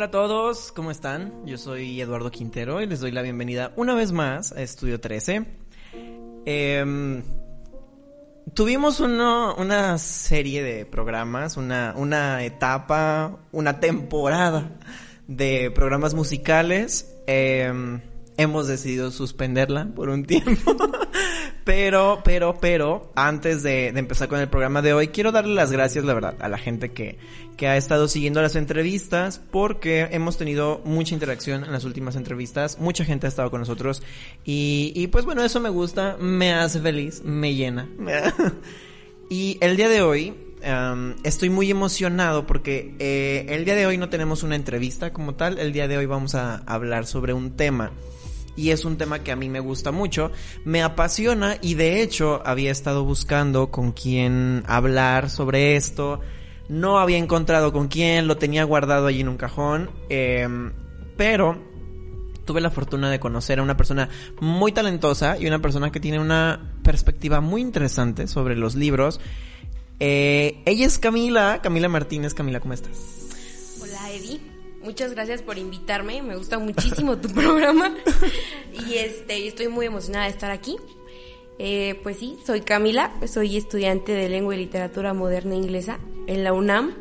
Hola a todos, ¿cómo están? Yo soy Eduardo Quintero y les doy la bienvenida una vez más a Estudio 13. Em, tuvimos uno- una serie de programas, una, una etapa, una temporada de programas musicales. Em, hemos decidido suspenderla por un tiempo. Pero, pero, pero, antes de, de empezar con el programa de hoy, quiero darle las gracias, la verdad, a la gente que, que ha estado siguiendo las entrevistas, porque hemos tenido mucha interacción en las últimas entrevistas, mucha gente ha estado con nosotros, y, y pues bueno, eso me gusta, me hace feliz, me llena. y el día de hoy, um, estoy muy emocionado porque eh, el día de hoy no tenemos una entrevista como tal, el día de hoy vamos a hablar sobre un tema y es un tema que a mí me gusta mucho, me apasiona y de hecho había estado buscando con quién hablar sobre esto, no había encontrado con quién, lo tenía guardado allí en un cajón, eh, pero tuve la fortuna de conocer a una persona muy talentosa y una persona que tiene una perspectiva muy interesante sobre los libros. Eh, ella es Camila, Camila Martínez. Camila, ¿cómo estás? Hola Eddie, muchas gracias por invitarme, me gusta muchísimo tu programa y este, estoy muy emocionada de estar aquí. Eh, pues sí, soy Camila, soy estudiante de lengua y literatura moderna inglesa en la UNAM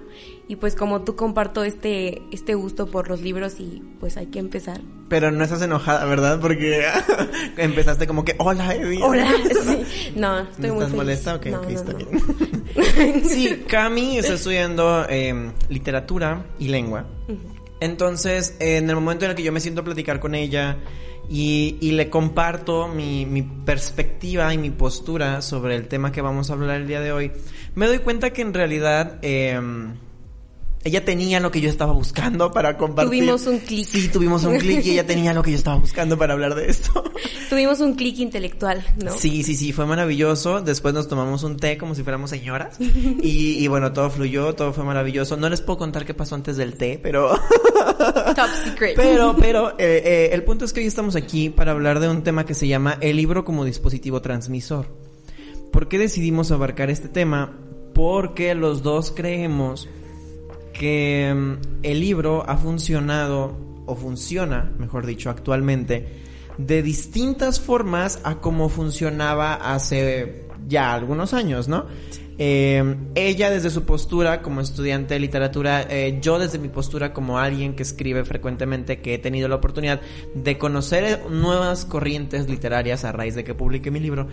y pues como tú comparto este, este gusto por los libros y pues hay que empezar. Pero no estás enojada, ¿verdad? Porque empezaste como que, hola, Eddie. Hola, sí. No, estoy ¿No muy estás molesta? Ok, No, ok, no, está no. bien. sí, Cami está estudiando eh, literatura y lengua. Entonces, en el momento en el que yo me siento a platicar con ella y, y le comparto mi, mi perspectiva y mi postura sobre el tema que vamos a hablar el día de hoy, me doy cuenta que en realidad eh, ella tenía lo que yo estaba buscando para compartir. Tuvimos un clic. Sí, tuvimos un clic y ella tenía lo que yo estaba buscando para hablar de esto. Tuvimos un clic intelectual, ¿no? Sí, sí, sí, fue maravilloso. Después nos tomamos un té como si fuéramos señoras. Y, y bueno, todo fluyó, todo fue maravilloso. No les puedo contar qué pasó antes del té, pero... Top secret. Pero, pero, eh, eh, el punto es que hoy estamos aquí para hablar de un tema que se llama el libro como dispositivo transmisor. ¿Por qué decidimos abarcar este tema? Porque los dos creemos que mm, el libro ha funcionado, o funciona, mejor dicho, actualmente, de distintas formas a como funcionaba hace ya algunos años, ¿no? Eh, ella desde su postura como estudiante de literatura, eh, yo desde mi postura como alguien que escribe frecuentemente, que he tenido la oportunidad de conocer nuevas corrientes literarias a raíz de que publiqué mi libro.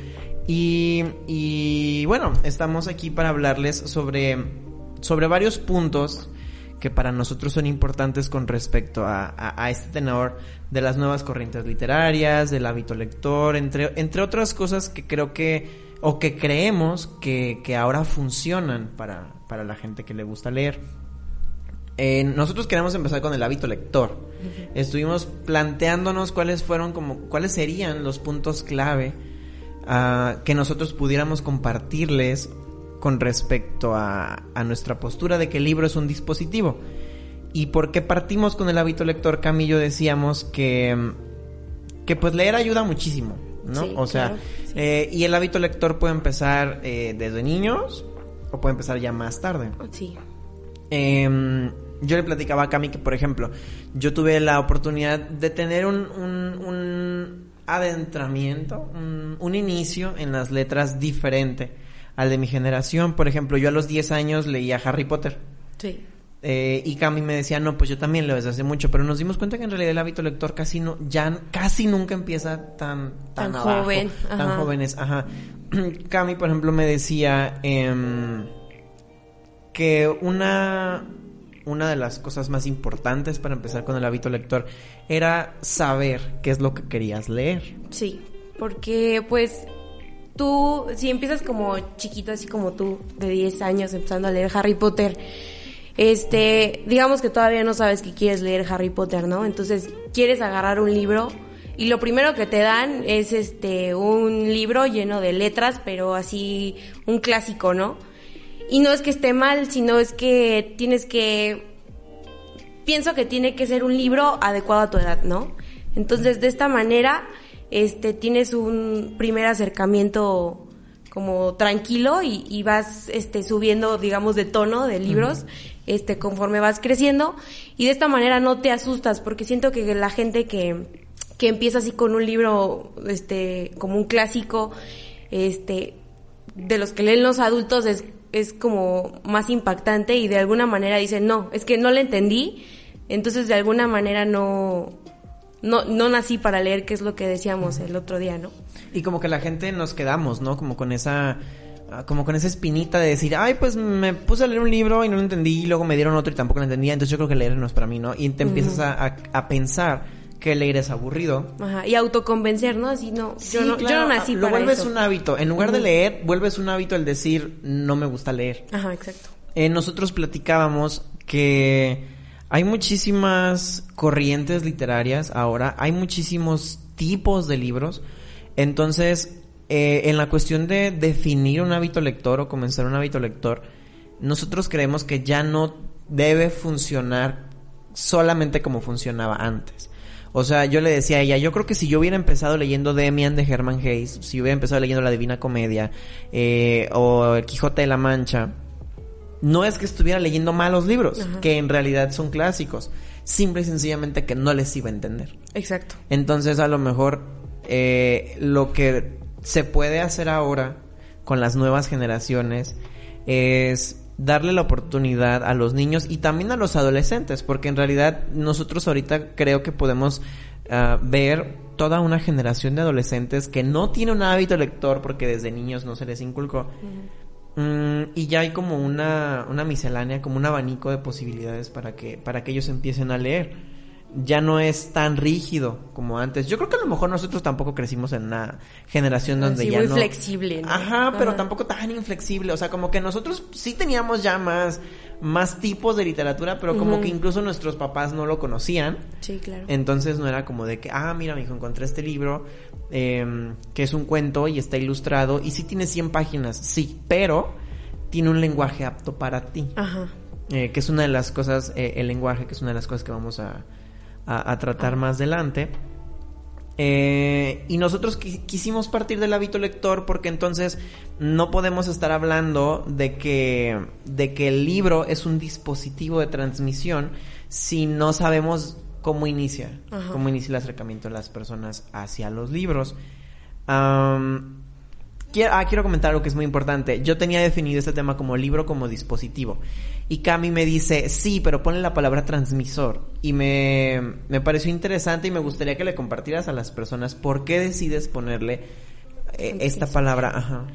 Y, y bueno, estamos aquí para hablarles sobre, sobre varios puntos que para nosotros son importantes con respecto a, a- a este tenor de las nuevas corrientes literarias, del hábito lector, entre, entre otras cosas que creo que, o que creemos que, que ahora funcionan para, para la gente que le gusta leer. Eh, nosotros queremos empezar con el hábito lector. Estuvimos planteándonos cuáles fueron como, cuáles serían los puntos clave ah, que nosotros pudiéramos compartirles con respecto a, a nuestra postura de que el libro es un dispositivo. ¿Y por qué partimos con el hábito lector? Cami y yo decíamos que, que pues leer ayuda muchísimo, ¿no? Sí, o sea, claro, sí. eh, y el hábito lector puede empezar eh, desde niños o puede empezar ya más tarde. Sí. Em, yo le platicaba a Cami que, por ejemplo, yo tuve la oportunidad de tener un, un, un adentramiento, un, un inicio en las letras diferente al de mi generación. Por ejemplo, yo a los 10 años leía Harry Potter. Sí. Eh, y Cami me decía, no, pues yo también leo desde hace mucho, pero nos dimos cuenta que en realidad el hábito lector casi no, ya casi nunca empieza tan, tan, Tan abajo, joven, tan jóvenes, ajá. Cami, por ejemplo, me decía em, que una, una de las cosas más importantes para empezar con el hábito lector era saber qué es lo que querías leer. Sí, porque pues tú, si empiezas como chiquito, así como tú, de 10 años, empezando a leer Harry Potter, este, digamos que todavía no sabes que quieres leer Harry Potter, ¿no? Entonces, quieres agarrar un libro y lo primero que te dan es este un libro lleno de letras, pero así un clásico, ¿no? Y no es que esté mal, sino es que tienes que pienso que tiene que ser un libro adecuado a tu edad, ¿no? Entonces, de esta manera este tienes un primer acercamiento como tranquilo y, vas este subiendo digamos de tono de libros este conforme vas creciendo. Y de esta manera no te asustas porque siento que la gente que que empieza así con un libro, este, como un clásico, este, de los que leen los adultos es, es como más impactante y de alguna manera dicen, no, es que no le entendí, entonces de alguna manera no, no, no nací para leer, que es lo que decíamos el otro día, ¿no? Y como que la gente nos quedamos, ¿no? Como con esa como con esa espinita de decir, ay, pues me puse a leer un libro y no lo entendí, y luego me dieron otro y tampoco lo entendía, entonces yo creo que leer no es para mí, ¿no? Y te empiezas a, a, pensar que leer es aburrido. Ajá, y autoconvencer, ¿no? Así no, yo no, yo no nací Lo vuelves un hábito. En lugar de leer, vuelves un hábito el decir, no me gusta leer. Ajá, exacto. Eh, nosotros platicábamos que hay muchísimas corrientes literarias ahora, hay muchísimos tipos de libros. Entonces, eh, en la cuestión de definir un hábito lector o comenzar un hábito lector, nosotros creemos que ya no debe funcionar solamente como funcionaba antes. O sea, yo le decía a ella, yo creo que si yo hubiera empezado leyendo Demian de Herman Hayes, si hubiera empezado leyendo La Divina Comedia eh, o El Quijote de la Mancha, no es que estuviera leyendo malos libros, que en realidad son clásicos, simple y sencillamente que no les iba a entender. Exacto. Entonces, a lo mejor eh, lo que se puede hacer ahora con las nuevas generaciones es darle la oportunidad a los niños y también a los adolescentes, porque en realidad nosotros ahorita creo que podemos ah, ver toda una generación de adolescentes que no tiene un hábito lector porque desde niños no se les inculcó. Mm, y ya hay como una, una miscelánea, como un abanico de posibilidades para que, para que ellos empiecen a leer ya no es tan rígido como antes. Yo creo que a lo mejor nosotros tampoco crecimos en una generación donde sí, ya muy flexible. ¿no? Ajá, pero tampoco tan inflexible. O sea, como que nosotros sí teníamos ya más, más tipos de literatura, pero como que incluso nuestros papás no lo conocían. Sí, claro. Entonces no era como de que, ah, mira, hijo, encontré este libro eh, que es un cuento y está ilustrado y sí tiene 100 páginas, sí, pero tiene un lenguaje apto para ti. Ajá. Eh, que es una de las cosas, eh, el lenguaje, que es una de las cosas que vamos a a, tratar más adelante. Eh, y nosotros quisimos partir del hábito lector porque entonces no podemos estar hablando de que, de que el libro es un dispositivo de transmisión si no sabemos cómo inicia, cómo inicia el acercamiento de las personas hacia los libros. quiero, ah, quiero comentar algo que es muy importante. Yo tenía definido este tema como libro como dispositivo. Y Cami me dice, sí, pero ponle la palabra transmisor. Y me, me pareció interesante y me gustaría que le compartieras a las personas por qué decides ponerle eh, esta palabra. Ajá.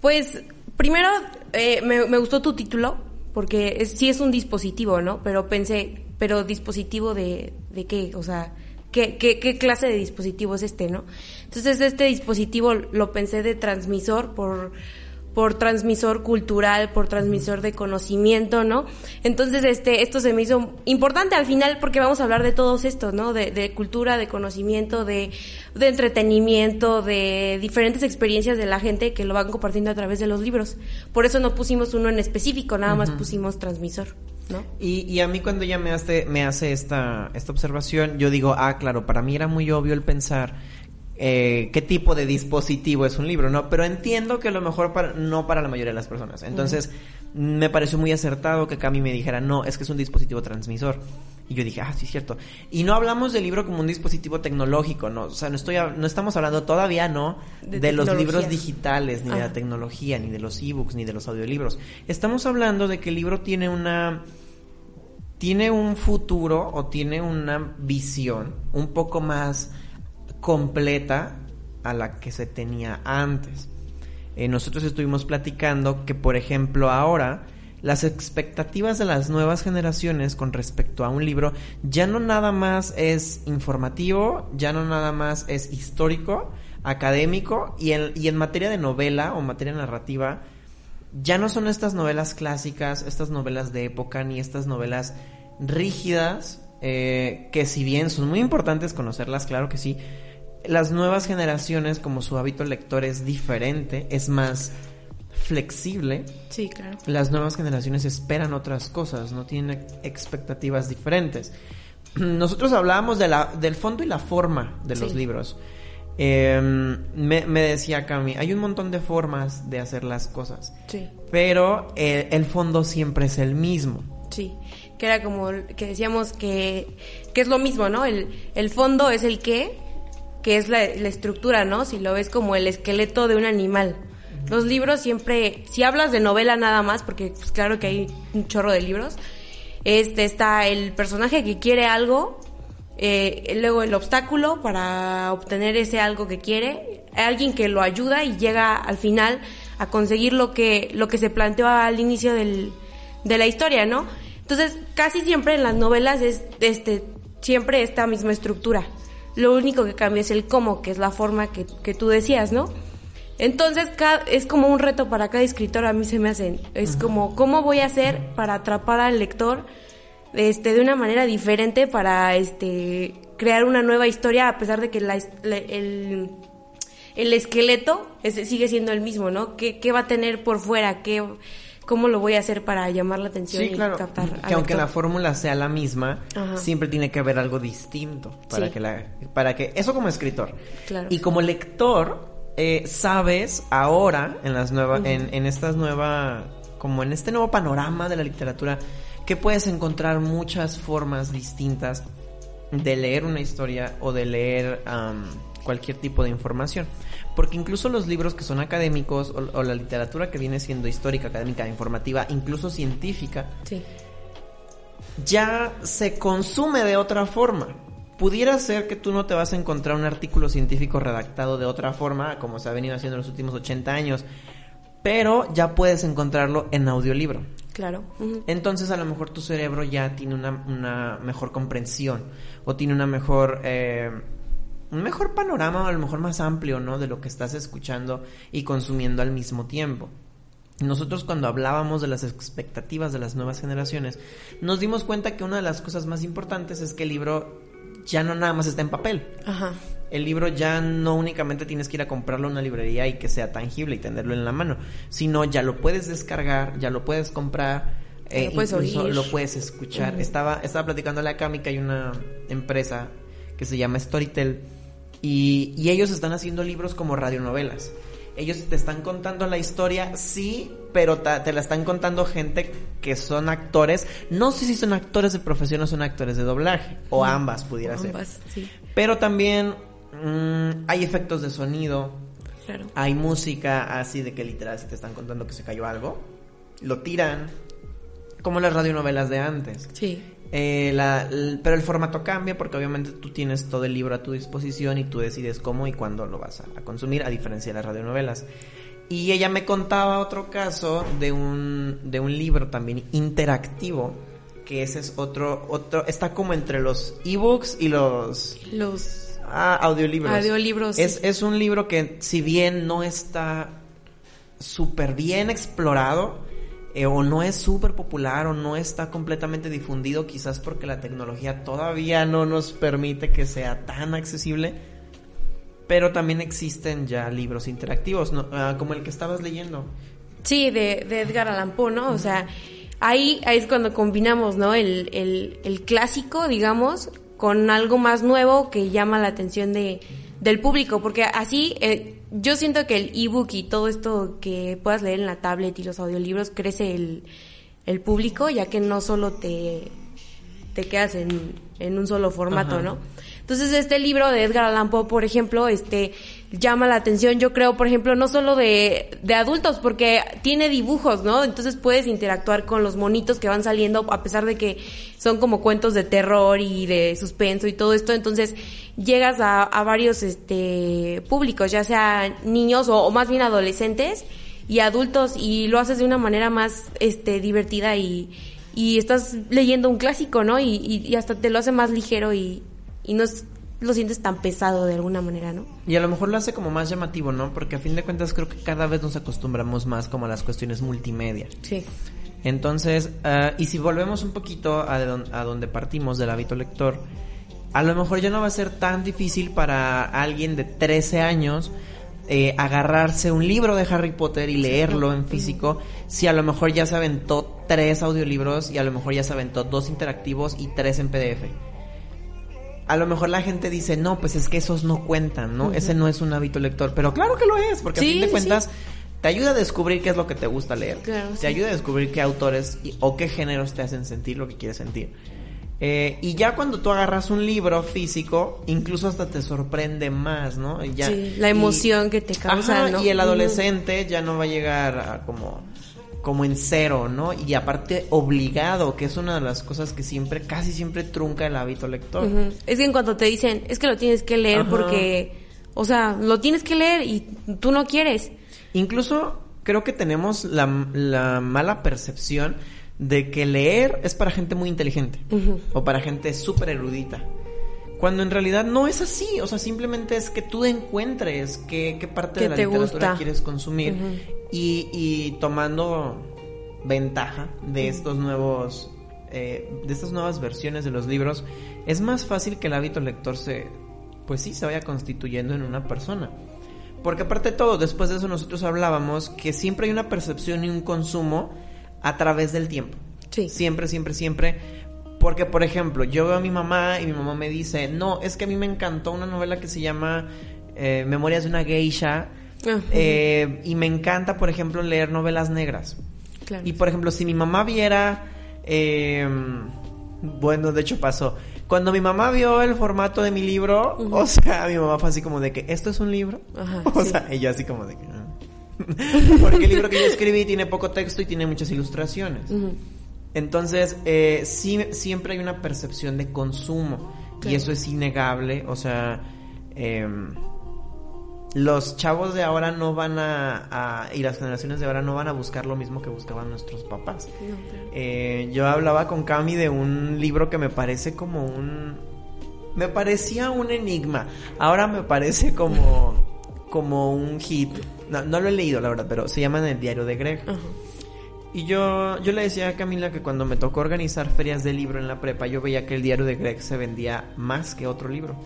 Pues primero eh, me, me, gustó tu título porque es, sí es un dispositivo, ¿no? Pero pensé, pero dispositivo de, de qué, o sea, ¿qué, qué, qué clase de dispositivo es este, no? Entonces este dispositivo lo pensé de transmisor por por transmisor cultural, por transmisor de conocimiento, ¿no? Entonces, este, esto se me hizo importante al final porque vamos a hablar de todos estos, ¿no? De, de cultura, de conocimiento, de, de, entretenimiento, de diferentes experiencias de la gente que lo van compartiendo a través de los libros. Por eso no pusimos uno en específico, nada más pusimos transmisor. ¿No? Y, y a mí cuando ella me hace, me hace esta, esta observación, yo digo, ah, claro, para mí era muy obvio el pensar eh, qué tipo de dispositivo es un libro, ¿no? Pero entiendo que a lo mejor para, no para la mayoría de las personas. Entonces, me pareció muy acertado que Cami me dijera, no, es que es un dispositivo transmisor. Y yo dije, ah, sí, es cierto. Y no hablamos del libro como un dispositivo tecnológico, ¿no? O sea, no, estoy, no estamos hablando todavía, ¿no? De, los libros digitales, ni de la tecnología, ni de los ebooks, ni de los audiolibros. Estamos hablando de que el libro tiene una tiene un futuro o tiene una visión un poco más completa a la que se tenía antes. Eh, nosotros estuvimos platicando que, por ejemplo, ahora las expectativas de las nuevas generaciones con respecto a un libro ya no nada más es informativo, ya no nada más es histórico, académico y y en materia de novela o materia narrativa ya no son estas novelas clásicas, estas novelas de época ni estas novelas rígidas eh, que si bien son muy importantes conocerlas, claro que sí, las nuevas generaciones, como su hábito lector es diferente, es más flexible, Sí, claro. las nuevas generaciones esperan otras cosas, no tienen expectativas diferentes. Nosotros hablábamos de la, del fondo y la forma de los libros. Eh, me, me decía Cami, hay un montón de formas de hacer las cosas, Sí. pero el fondo siempre es el mismo. Sí, que era como que decíamos que, que es lo mismo, ¿no? El, el fondo es el qué, que es la, la estructura, ¿no? Si lo ves como el esqueleto de un animal. Los libros siempre, si hablas de novela nada más, porque pues, claro que hay un chorro de libros, este está el personaje que quiere algo, eh, luego el obstáculo para obtener ese algo que quiere, alguien que lo ayuda y llega al final a conseguir lo que, lo que se planteó al inicio del, de la historia, ¿no? Entonces, casi siempre en las novelas es este, siempre esta misma estructura. Lo único que cambia es el cómo, que es la forma que, que tú decías, ¿no? Entonces, ca- es como un reto para cada escritor, a mí se me hacen. Es como, ¿cómo voy a hacer para atrapar al lector este, de una manera diferente para este, crear una nueva historia, a pesar de que la, el, el esqueleto es- sigue siendo el mismo, ¿no? ¿Qué, qué va a tener por fuera? ¿Qué, ¿Cómo lo voy a hacer para llamar la atención Sí, y claro. captar al Que aunque la fórmula sea la misma, Ajá. siempre tiene que haber algo distinto para Sí. que la, para que eso como escritor Claro. y como lector eh, sabes ahora en las nuevas, en, en estas nuevas, como en este nuevo panorama de la literatura que puedes encontrar muchas formas distintas de leer una historia o de leer cualquier tipo de información. Porque incluso los libros que son académicos o, o la literatura que viene siendo histórica, académica, informativa, incluso científica, Sí, ya se consume de otra forma. Pudiera ser que tú no te vas a encontrar un artículo científico redactado de otra forma, como se ha venido haciendo en los últimos 80 años, pero ya puedes encontrarlo en audiolibro. Claro. Entonces a lo mejor tu cerebro ya tiene una, una mejor comprensión o tiene una mejor... eh, un mejor panorama, o a lo mejor más amplio, ¿no? De lo que estás escuchando y consumiendo al mismo tiempo. Nosotros cuando hablábamos de las expectativas de las nuevas generaciones, nos dimos cuenta que una de las cosas más importantes es que el libro ya no nada más está en papel. Ajá. El libro ya no únicamente tienes que ir a comprarlo en una librería y que sea tangible y tenerlo en la mano, sino ya lo puedes descargar, ya lo puedes comprar, eh, lo puedes incluso oír. lo puedes escuchar. Estaba estaba platicando a Cami que hay una empresa que se llama Storytel y, y ellos están haciendo libros como radionovelas. Ellos te están contando la historia, sí, pero ta- te la están contando gente que son actores. No sé si son actores de profesión o son actores de doblaje, o ambas pudiera ser. Ambas, sí, Pero también mm, hay efectos de sonido, claro. hay música así de que literal si te están contando que se cayó algo, lo tiran, como las radionovelas de antes. Sí, Eh, la- pero el formato cambia porque obviamente tú tienes todo el libro a tu disposición y tú decides cómo y cuándo lo vas a, a consumir, a diferencia de las radionovelas. Y ella me contaba otro caso de un, de un libro también interactivo, que ese es otro, otro, está como entre los ebooks y los los ah, audiolibros. Audiolibros, Es, sí. es un libro que si bien no está súper bien explorado, eh, o no es súper popular, o no está completamente difundido, quizás porque la tecnología todavía no nos permite que sea tan accesible. Pero también existen ya libros interactivos, ¿no? Ah, como el que estabas leyendo. Sí, de, de Edgar Allan Poe, ¿no? O sea, ahí, ahí es cuando combinamos, ¿no? El, el, el clásico, digamos, con algo más nuevo que llama la atención de, del público, porque así eh, yo siento que el ebook y todo esto que puedas leer en la tablet y los audiolibros crece el, el público, ya que no solo te, te quedas en, en un solo formato, Ajá. ¿no? Entonces este libro de Edgar Allan Poe, por ejemplo, este llama la atención, yo creo, por ejemplo, no solo de, de adultos, porque tiene dibujos, ¿no? Entonces puedes interactuar con los monitos que van saliendo, a pesar de que son como cuentos de terror y de suspenso y todo esto, entonces llegas a, a varios este públicos, ya sea niños o, o más bien adolescentes y adultos, y lo haces de una manera más este divertida y, y estás leyendo un clásico, ¿no? Y, y, y hasta te lo hace más ligero y, y no es- lo sientes tan pesado de alguna manera, ¿no? Y a lo mejor lo hace como más llamativo, ¿no? Porque a fin de cuentas creo que cada vez nos acostumbramos más como a las cuestiones multimedia. Sí. Entonces, ah, y si volvemos un poquito a, de don- a donde partimos del hábito lector, a lo mejor ya no va a ser tan difícil para alguien de 13 años eh, agarrarse un libro de Harry Potter y leerlo en físico, si a lo mejor ya se aventó tres audiolibros y a lo mejor ya se aventó dos interactivos y tres en PDF. A lo mejor la gente dice, no, pues es que esos no cuentan, ¿no? Ese no es un hábito lector. Pero claro que lo es, porque a fin de cuentas te ayuda a descubrir qué es lo que te gusta leer. te ayuda a descubrir qué autores o qué géneros te hacen sentir lo que quieres sentir. Eh, y ya cuando tú agarras un libro físico, incluso hasta te sorprende más, ¿no? Ya, sí, la emoción que te causa, Y el adolescente ya no va a llegar a como como en cero, ¿no? Y aparte obligado, que es una de las cosas que siempre, casi siempre trunca el hábito lector. Es que en cuanto te dicen, es que lo tienes que leer porque, o sea, lo tienes que leer y tú no quieres. Incluso creo que tenemos la, la mala percepción de que leer es para gente muy inteligente o para gente súper erudita. Cuando en realidad no es así, o sea, simplemente es que tú encuentres qué, qué parte de la literatura quieres consumir y, y, tomando ventaja de estos nuevos, eh, de estas nuevas versiones de los libros, es más fácil que el hábito lector se, pues sí, se vaya constituyendo en una persona. Porque aparte de todo, después de eso nosotros hablábamos que siempre hay una percepción y un consumo a través del tiempo. Sí. Siempre, siempre, siempre. Porque, por ejemplo, yo veo a mi mamá y mi mamá me dice, no, es que a mí me encantó una novela que se llama eh, Memorias de una geisha. Eh, y me encanta, por ejemplo, leer novelas negras. Claro. Y, por ejemplo, si mi mamá viera... Eh, bueno, de hecho pasó. Cuando mi mamá vio el formato de mi libro, o sea, mi mamá fue así como de que, ¿esto es un libro? Ajá, o sea, ella así como de que... Porque el libro que yo escribí tiene poco texto y tiene muchas ilustraciones. Entonces, eh, sí, siempre hay una percepción de consumo. Y eso es innegable. O sea, em, los chavos de ahora no van a, y las generaciones de ahora no van a buscar lo mismo que buscaban nuestros papás. Eh, yo hablaba con Cami de un libro que me parece como un me parecía un enigma ahora me parece como como un hit no, no lo he leído la verdad pero se llama en el diario de Greg y yo, yo le decía a Camila que cuando me tocó organizar ferias de libro en la prepa, yo veía que el diario de Greg se vendía más que otro libro.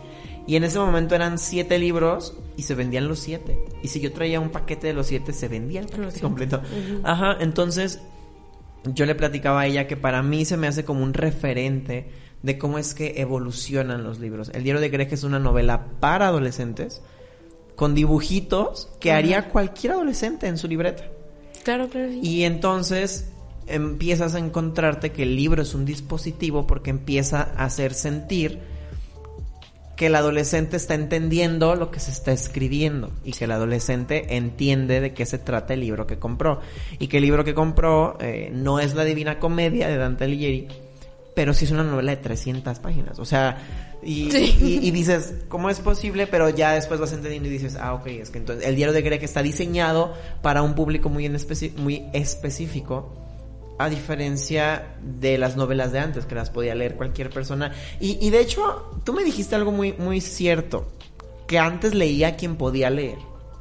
Y en ese momento eran siete libros y se vendían los siete. Y si yo traía un paquete de los siete, se vendía el paquete completo. Ajá, entonces yo le platicaba a ella que para mí se me hace como un referente de cómo es que evolucionan los libros. El diario de Greg es una novela para adolescentes con dibujitos que haría cualquier adolescente en su libreta. Claro, claro. Y entonces empiezas a encontrarte que el libro es un dispositivo porque empieza a hacer sentir que el adolescente está entendiendo lo que se está escribiendo y que el adolescente entiende de qué se trata el libro que compró y que el libro que compró eh, no es la Divina Comedia de Dante Alighieri, pero sí es una novela de 300 páginas, o sea, y, y, dices, ¿cómo es posible? Pero ya después vas entendiendo y dices, ah, ok, es que entonces el diario de Greg está diseñado para un público muy, en muy específico a diferencia de las novelas de antes, que las podía leer cualquier persona. Y, de hecho, tú me dijiste algo muy, muy cierto, que antes leía quien podía leer.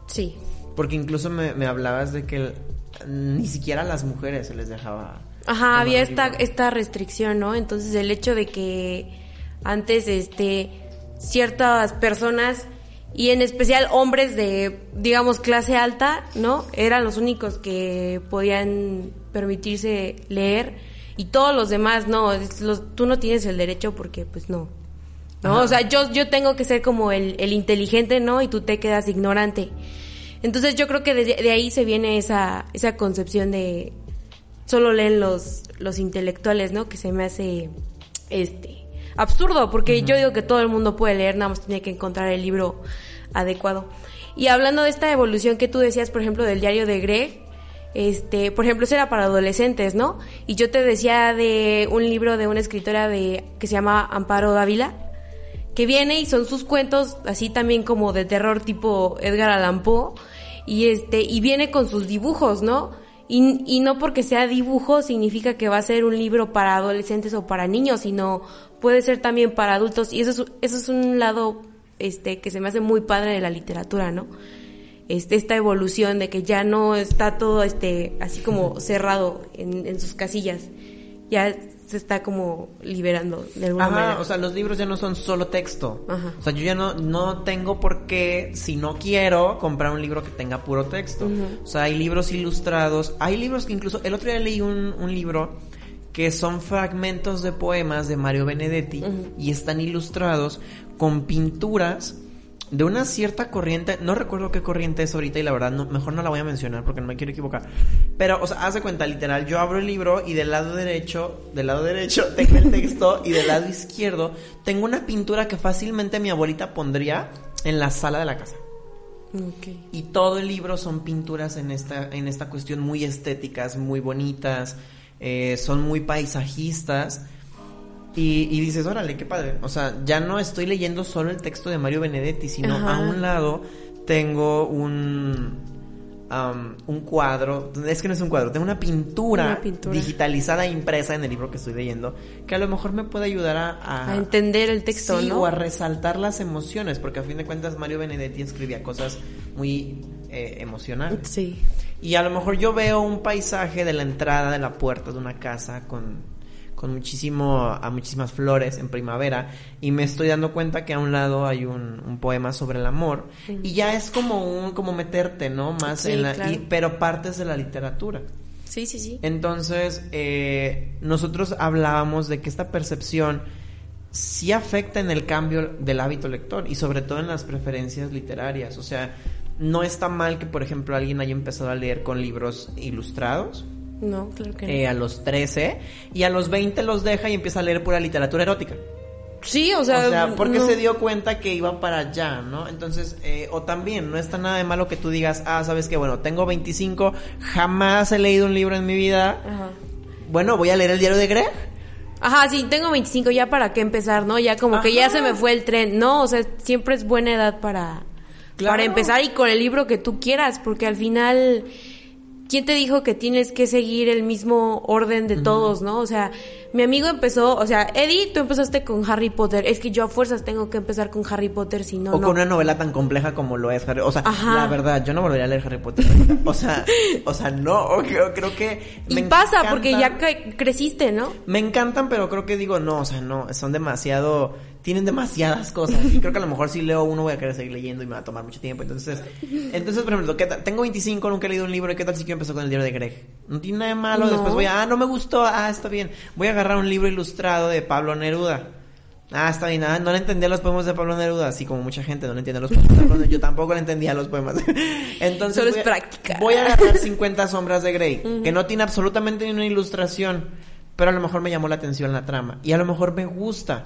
Sí. Porque incluso me, hablabas de que ni siquiera a las mujeres se les dejaba... Ajá, había esta, esta restricción, ¿no? Entonces el hecho de que antes, este, ciertas personas y en especial hombres de, digamos, clase alta, ¿no? Eran los únicos que podían permitirse leer y todos los demás no, los, tú no tienes el derecho porque pues no. ¿No? O sea, yo, yo tengo que ser como el, el, inteligente, ¿no? Y tú te quedas ignorante. Entonces yo creo que de, de, ahí se viene esa, esa concepción de solo leen los, los intelectuales, ¿no? Que se me hace este absurdo, porque yo digo que todo el mundo puede leer, nada más tiene que encontrar el libro adecuado. Y hablando de esta evolución que tú decías, por ejemplo, del diario de Greg, este, por ejemplo, eso era para adolescentes, ¿no? Y yo te decía de un libro de una escritora de que se llama Amparo Dávila, que viene y son sus cuentos así también como de terror tipo Edgar Allan Poe y este y viene con sus dibujos, ¿no? Y, y no porque sea dibujo significa que va a ser un libro para adolescentes o para niños, sino puede ser también para adultos y eso es, eso es un lado este que se me hace muy padre de la literatura, ¿no? Este, esta evolución de que ya no está todo este así como cerrado en, sus casillas. Ya se está como liberando de alguna Ajá, manera. o sea, los libros ya no son solo texto. Ajá. O sea, yo ya no, no tengo por qué, si no quiero, comprar un libro que tenga puro texto. O sea, hay libros ilustrados. Hay libros que incluso, el otro día leí un, un libro que son fragmentos de poemas de Mario Benedetti y están ilustrados con pinturas de una cierta corriente, no recuerdo qué corriente es ahorita y la verdad no, mejor no la voy a mencionar porque no me quiero equivocar. Pero, o sea, haz de cuenta, literal, yo abro el libro y del lado derecho, del lado derecho tengo el texto y del lado izquierdo tengo una pintura que fácilmente mi abuelita pondría en la sala de la casa. Y todo el libro son pinturas en esta, en esta cuestión muy estéticas, muy bonitas, eh, son muy paisajistas. Y, y dices, órale, qué padre. O sea, ya no estoy leyendo solo el texto de Mario Benedetti, sino Ajá. a un lado tengo un, un cuadro. Es que no es un cuadro, tengo una pintura, Una pintura. digitalizada impresa en el libro que estoy leyendo, que a lo mejor me puede ayudar a, a- A entender el texto, sí, ¿no? o a resaltar las emociones, porque a fin de cuentas Mario Benedetti escribía cosas muy eh, emocionales. Sí. Y a lo mejor yo veo un paisaje de la entrada de la puerta de una casa con, con muchísimo, a muchísimas flores en primavera y me estoy dando cuenta que a un lado hay un, un poema sobre el amor y ya es como un, como meterte, ¿no? Más Sí, en la, claro. y- pero partes de la literatura. Sí, sí, sí. Entonces, eh, nosotros hablábamos de que esta percepción sí afecta en el cambio del hábito lector y sobre todo en las preferencias literarias. O sea, no está mal que, por ejemplo, alguien haya empezado a leer con libros ilustrados No, claro que no. eh, a los 13 y a los 20 los deja y empieza a leer pura literatura erótica. sí, o sea, O sea, porque no. se dio cuenta que iba para allá, ¿no? Entonces, eh, o también, no está nada de malo que tú digas, ah, sabes que, bueno, tengo 25, jamás he leído un libro en mi vida. Ajá. Bueno, voy a leer el diario de Greg. Ajá, sí, tengo 25 ya para qué empezar, ¿no? Ya como que ya se me fue el tren. No, o sea, siempre es buena edad para, Claro. para empezar y con el libro que tú quieras, porque al final, ¿quién te dijo que tienes que seguir el mismo orden de todos, no? O sea, mi amigo empezó, o sea, Eddie, tú empezaste con Harry Potter. Es que yo a fuerzas tengo que empezar con Harry Potter, si no, o no. con una novela tan compleja como lo es Harry. O sea, Ajá. la verdad, yo no volvería a leer Harry Potter. o sea, o sea, no, creo, creo que. Y pasa, encantan- porque ya cre- creciste, ¿no? Me encantan, pero creo que digo, no, o sea, no, son demasiado. Tienen demasiadas cosas. Y creo que a lo mejor si leo uno voy a querer seguir leyendo y me va a tomar mucho tiempo. Entonces, entonces por ejemplo, ¿qué tal? tengo 25, nunca he leído un libro. ¿Y qué tal si quiero empezar con el diario de Greg? No tiene nada de malo. No. Después voy a, ah, no me gustó. Ah, está bien. Voy a agarrar un libro ilustrado de Pablo Neruda. Ah, está bien. Ah, no le entendía los poemas de Pablo Neruda, así como mucha gente no le entiende los poemas de Pablo Neruda. Yo tampoco le entendía los poemas. Entonces, Solo es voy práctica. Voy a agarrar 50 sombras de Grey, que no tiene absolutamente ni una ilustración, pero a lo mejor me llamó la atención la trama y a lo mejor me gusta.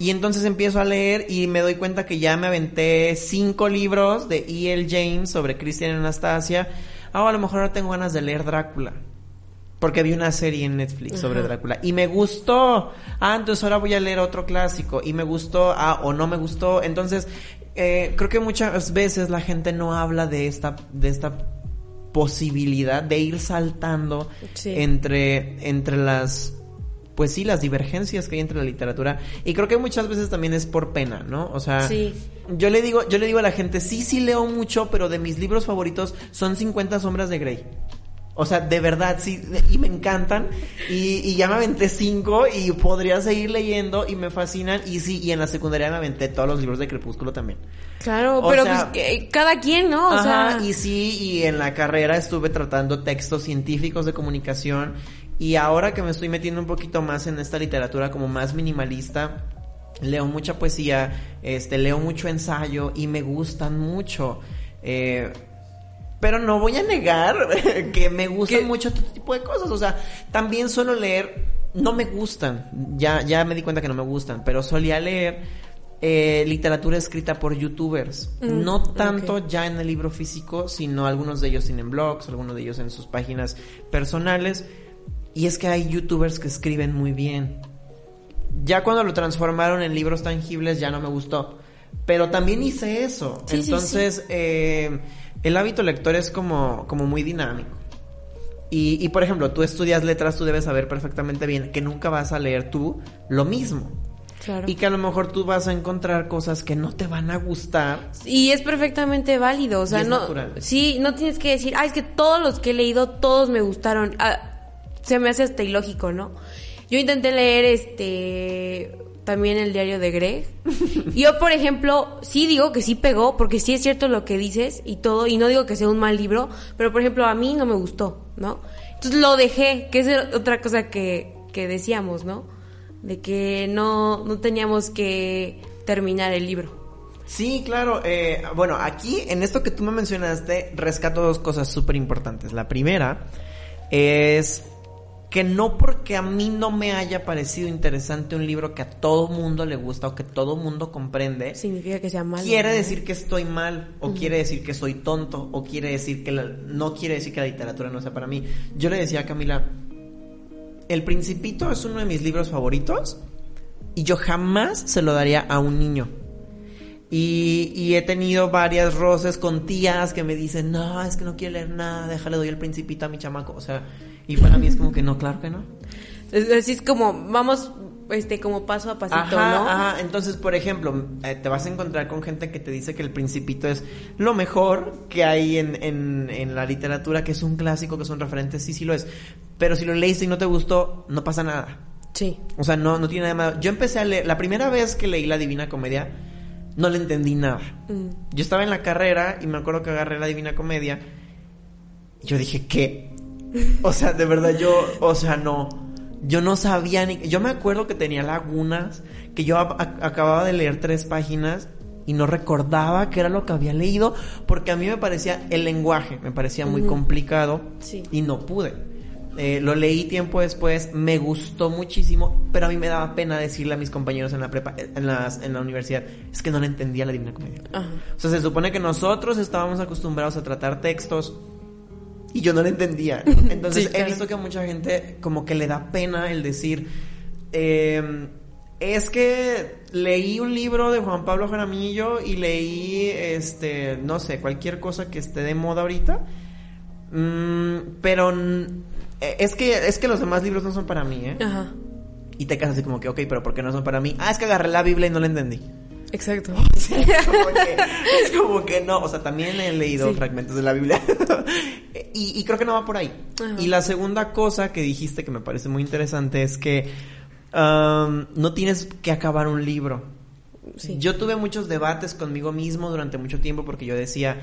Y entonces empiezo a leer y me doy cuenta que ya me aventé cinco libros de E.L. James sobre Christian y Anastasia. Ah, a lo mejor ahora tengo ganas de leer Drácula. Porque vi una serie en Netflix sobre. Drácula y me gustó. Ah, entonces ahora voy a leer otro clásico y me gustó, ah, o no me gustó. Entonces, eh, creo que muchas veces la gente no habla de esta, de esta posibilidad de ir saltando Sí. entre, entre las, pues sí, las divergencias que hay entre la literatura. Y creo que muchas veces también es por pena, ¿no? O sea, Sí. yo le digo, yo le digo a la gente, sí, sí leo mucho, pero de mis libros favoritos son 50 sombras de Grey. O sea, de verdad, sí, y me encantan. Y, y ya me aventé cinco y podría seguir leyendo y me fascinan. Y sí, y en la secundaria me aventé todos los libros de Crepúsculo también. Claro, O pero sea- pues que- cada quien, ¿no? O Ajá, sea, y sí, y en la carrera estuve tratando textos científicos de comunicación. Y ahora que me estoy metiendo un poquito más en esta literatura como más minimalista, leo mucha poesía, este, leo mucho ensayo y me gustan mucho. Eh, pero no voy a negar que me gustan ¿Qué? mucho este tipo de cosas. O sea, también suelo leer, no me gustan, ya, ya me di cuenta que no me gustan, pero solía leer eh, literatura escrita por youtubers. Mm, no tanto ya en el libro físico, sino algunos de ellos tienen blogs, algunos de ellos en sus páginas personales. Y es que hay youtubers que escriben muy bien. Ya cuando lo transformaron en libros tangibles ya no me gustó. Pero también hice eso. Sí, sí, sí. Entonces, eh, el hábito lector es como, como muy dinámico. Y, y, por ejemplo, tú estudias letras, tú debes saber perfectamente bien que nunca vas a leer tú lo mismo. claro. Y que a lo mejor tú vas a encontrar cosas que no te van a gustar. Y es perfectamente válido, o sea, no, natural. sí, no tienes que decir, ah, es que todos los que he leído, todos me gustaron. Ah, se me hace hasta ilógico, ¿no? Yo intenté leer este también el diario de Greg. Yo, por ejemplo, sí digo que sí pegó, porque sí es cierto lo que dices y todo, y no digo que sea un mal libro, pero por ejemplo a mí no me gustó, ¿no? Entonces lo dejé, que es otra cosa que, que decíamos, ¿no? De que no, no teníamos que terminar el libro. Sí, claro. Eh, bueno, aquí en esto que tú me mencionaste, rescato dos cosas súper importantes. La primera es que no porque a mí no me haya parecido interesante un libro que a todo mundo le gusta o que todo mundo comprende, significa que sea malo. Quiere decir que estoy mal o quiere decir que soy tonto o quiere decir que no quiere decir que la literatura no sea para mí. Yo le decía a Camila, El Principito es uno de mis libros favoritos y yo jamás se lo daría a un niño. Y, y, he tenido varias roces con tías que me dicen, no, es que no quiero leer nada, déjale, doy el principito a mi chamaco. O sea, y para mí es como que no, claro que no. Así es como, vamos, este, como paso a pasito, ¿no? Ajá, entonces, por ejemplo, eh, te vas a encontrar con gente que te dice que el principito es lo mejor que hay en, en, en la literatura, que es un clásico, que son referentes, sí, sí lo es. Pero si lo leíste y no te gustó, no pasa nada. Sí. O sea, no, no tiene nada malo. Yo empecé a leer, la primera vez que leí La Divina Comedia, no le entendí nada. Mm. Yo estaba en la carrera y me acuerdo que agarré la Divina Comedia. Y yo dije, ¿qué? O sea, de verdad yo, o sea, no. Yo no sabía ni... Yo me acuerdo que tenía lagunas, que yo acababa de leer tres páginas y no recordaba qué era lo que había leído, porque a mí me parecía el lenguaje, me parecía muy complicado y no pude. Eh, lo leí tiempo después, me gustó muchísimo, pero a mí me daba pena decirle a mis compañeros en la prepa, en, las, en la universidad, es que no le entendía la Divina Comedia. O sea, se supone que nosotros estábamos acostumbrados a tratar textos y yo no le entendía. Entonces he visto que a mucha gente como que le da pena el decir, em, es que leí un libro de Juan Pablo Jaramillo y leí, este, no sé, cualquier cosa que esté de moda ahorita. Mm, pero eh, es que, es que los demás libros no son para mí, ¿eh? Ajá. Y te quedas así como que, ok, pero ¿por qué no son para mí? Ah, es que agarré la Biblia y no la entendí. Exacto. es, como que, no, o sea, también he leído fragmentos de la Biblia. y, creo que no va por ahí. Y la segunda cosa que dijiste que me parece muy interesante es que um, no tienes que acabar un libro. Yo tuve muchos debates conmigo mismo durante mucho tiempo porque yo decía,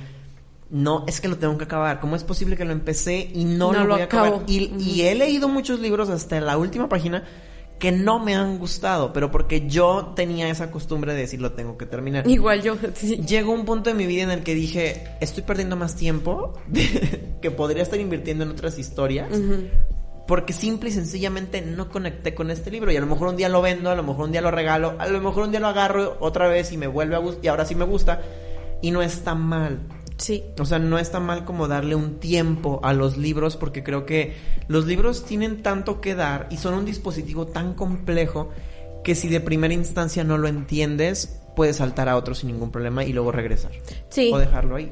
no, es que lo tengo que acabar. ¿Cómo es posible que lo empecé y no, lo voy a acabar? Y, he leído muchos libros hasta la última página que no me han gustado, pero porque yo tenía esa costumbre de decir lo tengo que terminar. Igual yo. Llegó un punto en mi vida en el que dije, estoy perdiendo más tiempo que podría estar invirtiendo en otras historias. Porque simple y sencillamente no conecté con este libro. Y a lo mejor un día lo vendo, a lo mejor un día lo regalo, a lo mejor un día lo agarro otra vez y me vuelve a gustar. Y ahora sí me gusta. Y no está mal. Sí. O sea, no está mal como darle un tiempo a los libros porque creo que los libros tienen tanto que dar y son un dispositivo tan complejo que si de primera instancia no lo entiendes, puedes saltar a otro sin ningún problema y luego regresar. Sí. O dejarlo ahí.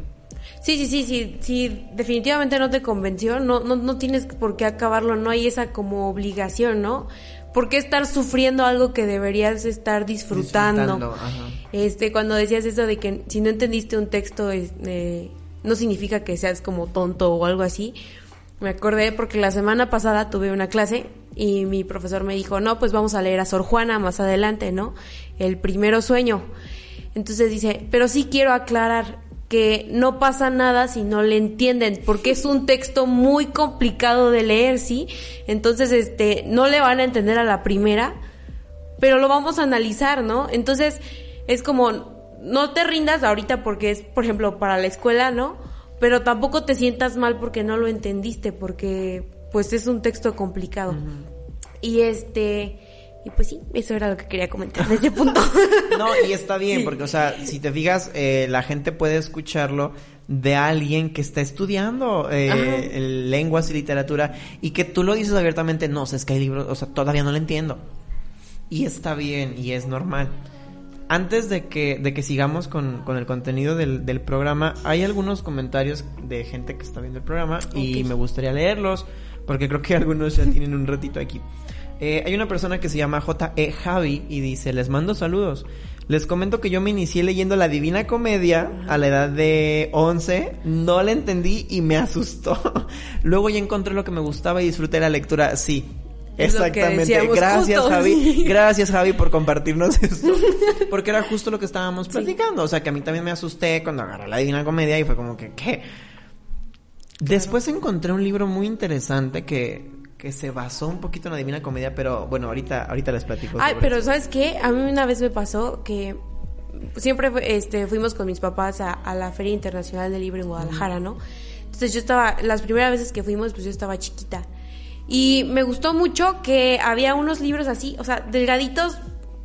Sí, sí, sí, sí, sí, definitivamente no te convenció, no, no, no tienes por qué acabarlo, no hay esa como obligación, ¿no? ¿Por qué estar sufriendo algo que deberías estar disfrutando? Este, cuando decías eso de que si no entendiste un texto, eh, no significa que seas como tonto o algo así. Me acordé porque la semana pasada tuve una clase y mi profesor me dijo, no, pues vamos a leer a Sor Juana más adelante, ¿no? El primero sueño. Entonces dice, pero sí quiero aclarar, que no pasa nada si no le entienden, porque es un texto muy complicado de leer, ¿sí? Entonces, este, no le van a entender a la primera, pero lo vamos a analizar, ¿no? Entonces, es como, no te rindas ahorita porque es, por ejemplo, para la escuela, ¿no? Pero tampoco te sientas mal porque no lo entendiste, porque, pues, es un texto complicado. Y este, y pues sí, eso era lo que quería comentar desde ese punto. no, y está bien, porque, o sea, si te fijas, eh, la gente puede escucharlo de alguien que está estudiando eh, lenguas y literatura y que tú lo dices abiertamente, no, o sea, es que hay libros, o sea, todavía no lo entiendo. Y está bien, y es normal. Antes de que, de que sigamos con, con el contenido del, del, programa, hay algunos comentarios de gente que está viendo el programa y me gustaría leerlos, porque creo que algunos ya tienen un ratito aquí. Eh, hay una persona que se llama J.E. Javi y dice, les mando saludos. Les comento que yo me inicié leyendo la Divina Comedia a la edad de 11, no la entendí y me asustó. Luego ya encontré lo que me gustaba y disfruté la lectura, sí. Exactamente. Gracias, Javi. Gracias, Javi, por compartirnos esto. Porque era justo lo que estábamos platicando. O sea, que a mí también me asusté cuando agarré la Divina Comedia y fue como que, ¿qué? Después encontré un libro muy interesante que, que se basó un poquito en la Divina Comedia, pero bueno, ahorita, ahorita les platico. Ay, pero eso. ¿sabes qué? A mí una vez me pasó que siempre este, fuimos con mis papás a, a la Feria Internacional del Libro en Guadalajara, ¿no? Entonces yo estaba, las primeras veces que fuimos, pues yo estaba chiquita. Y me gustó mucho que había unos libros así, o sea, delgaditos,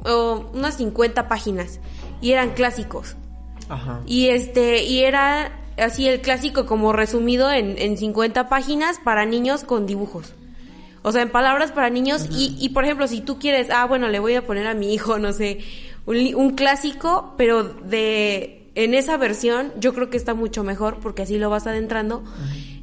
o unas 50 páginas, y eran clásicos. Ajá. Y este, y era así el clásico como resumido en, en 50 páginas para niños con dibujos. O sea, en palabras para niños. y, y por ejemplo, si tú quieres, ah, bueno, le voy a poner a mi hijo, no sé, un, un clásico, pero de, en esa versión, yo creo que está mucho mejor porque así lo vas adentrando.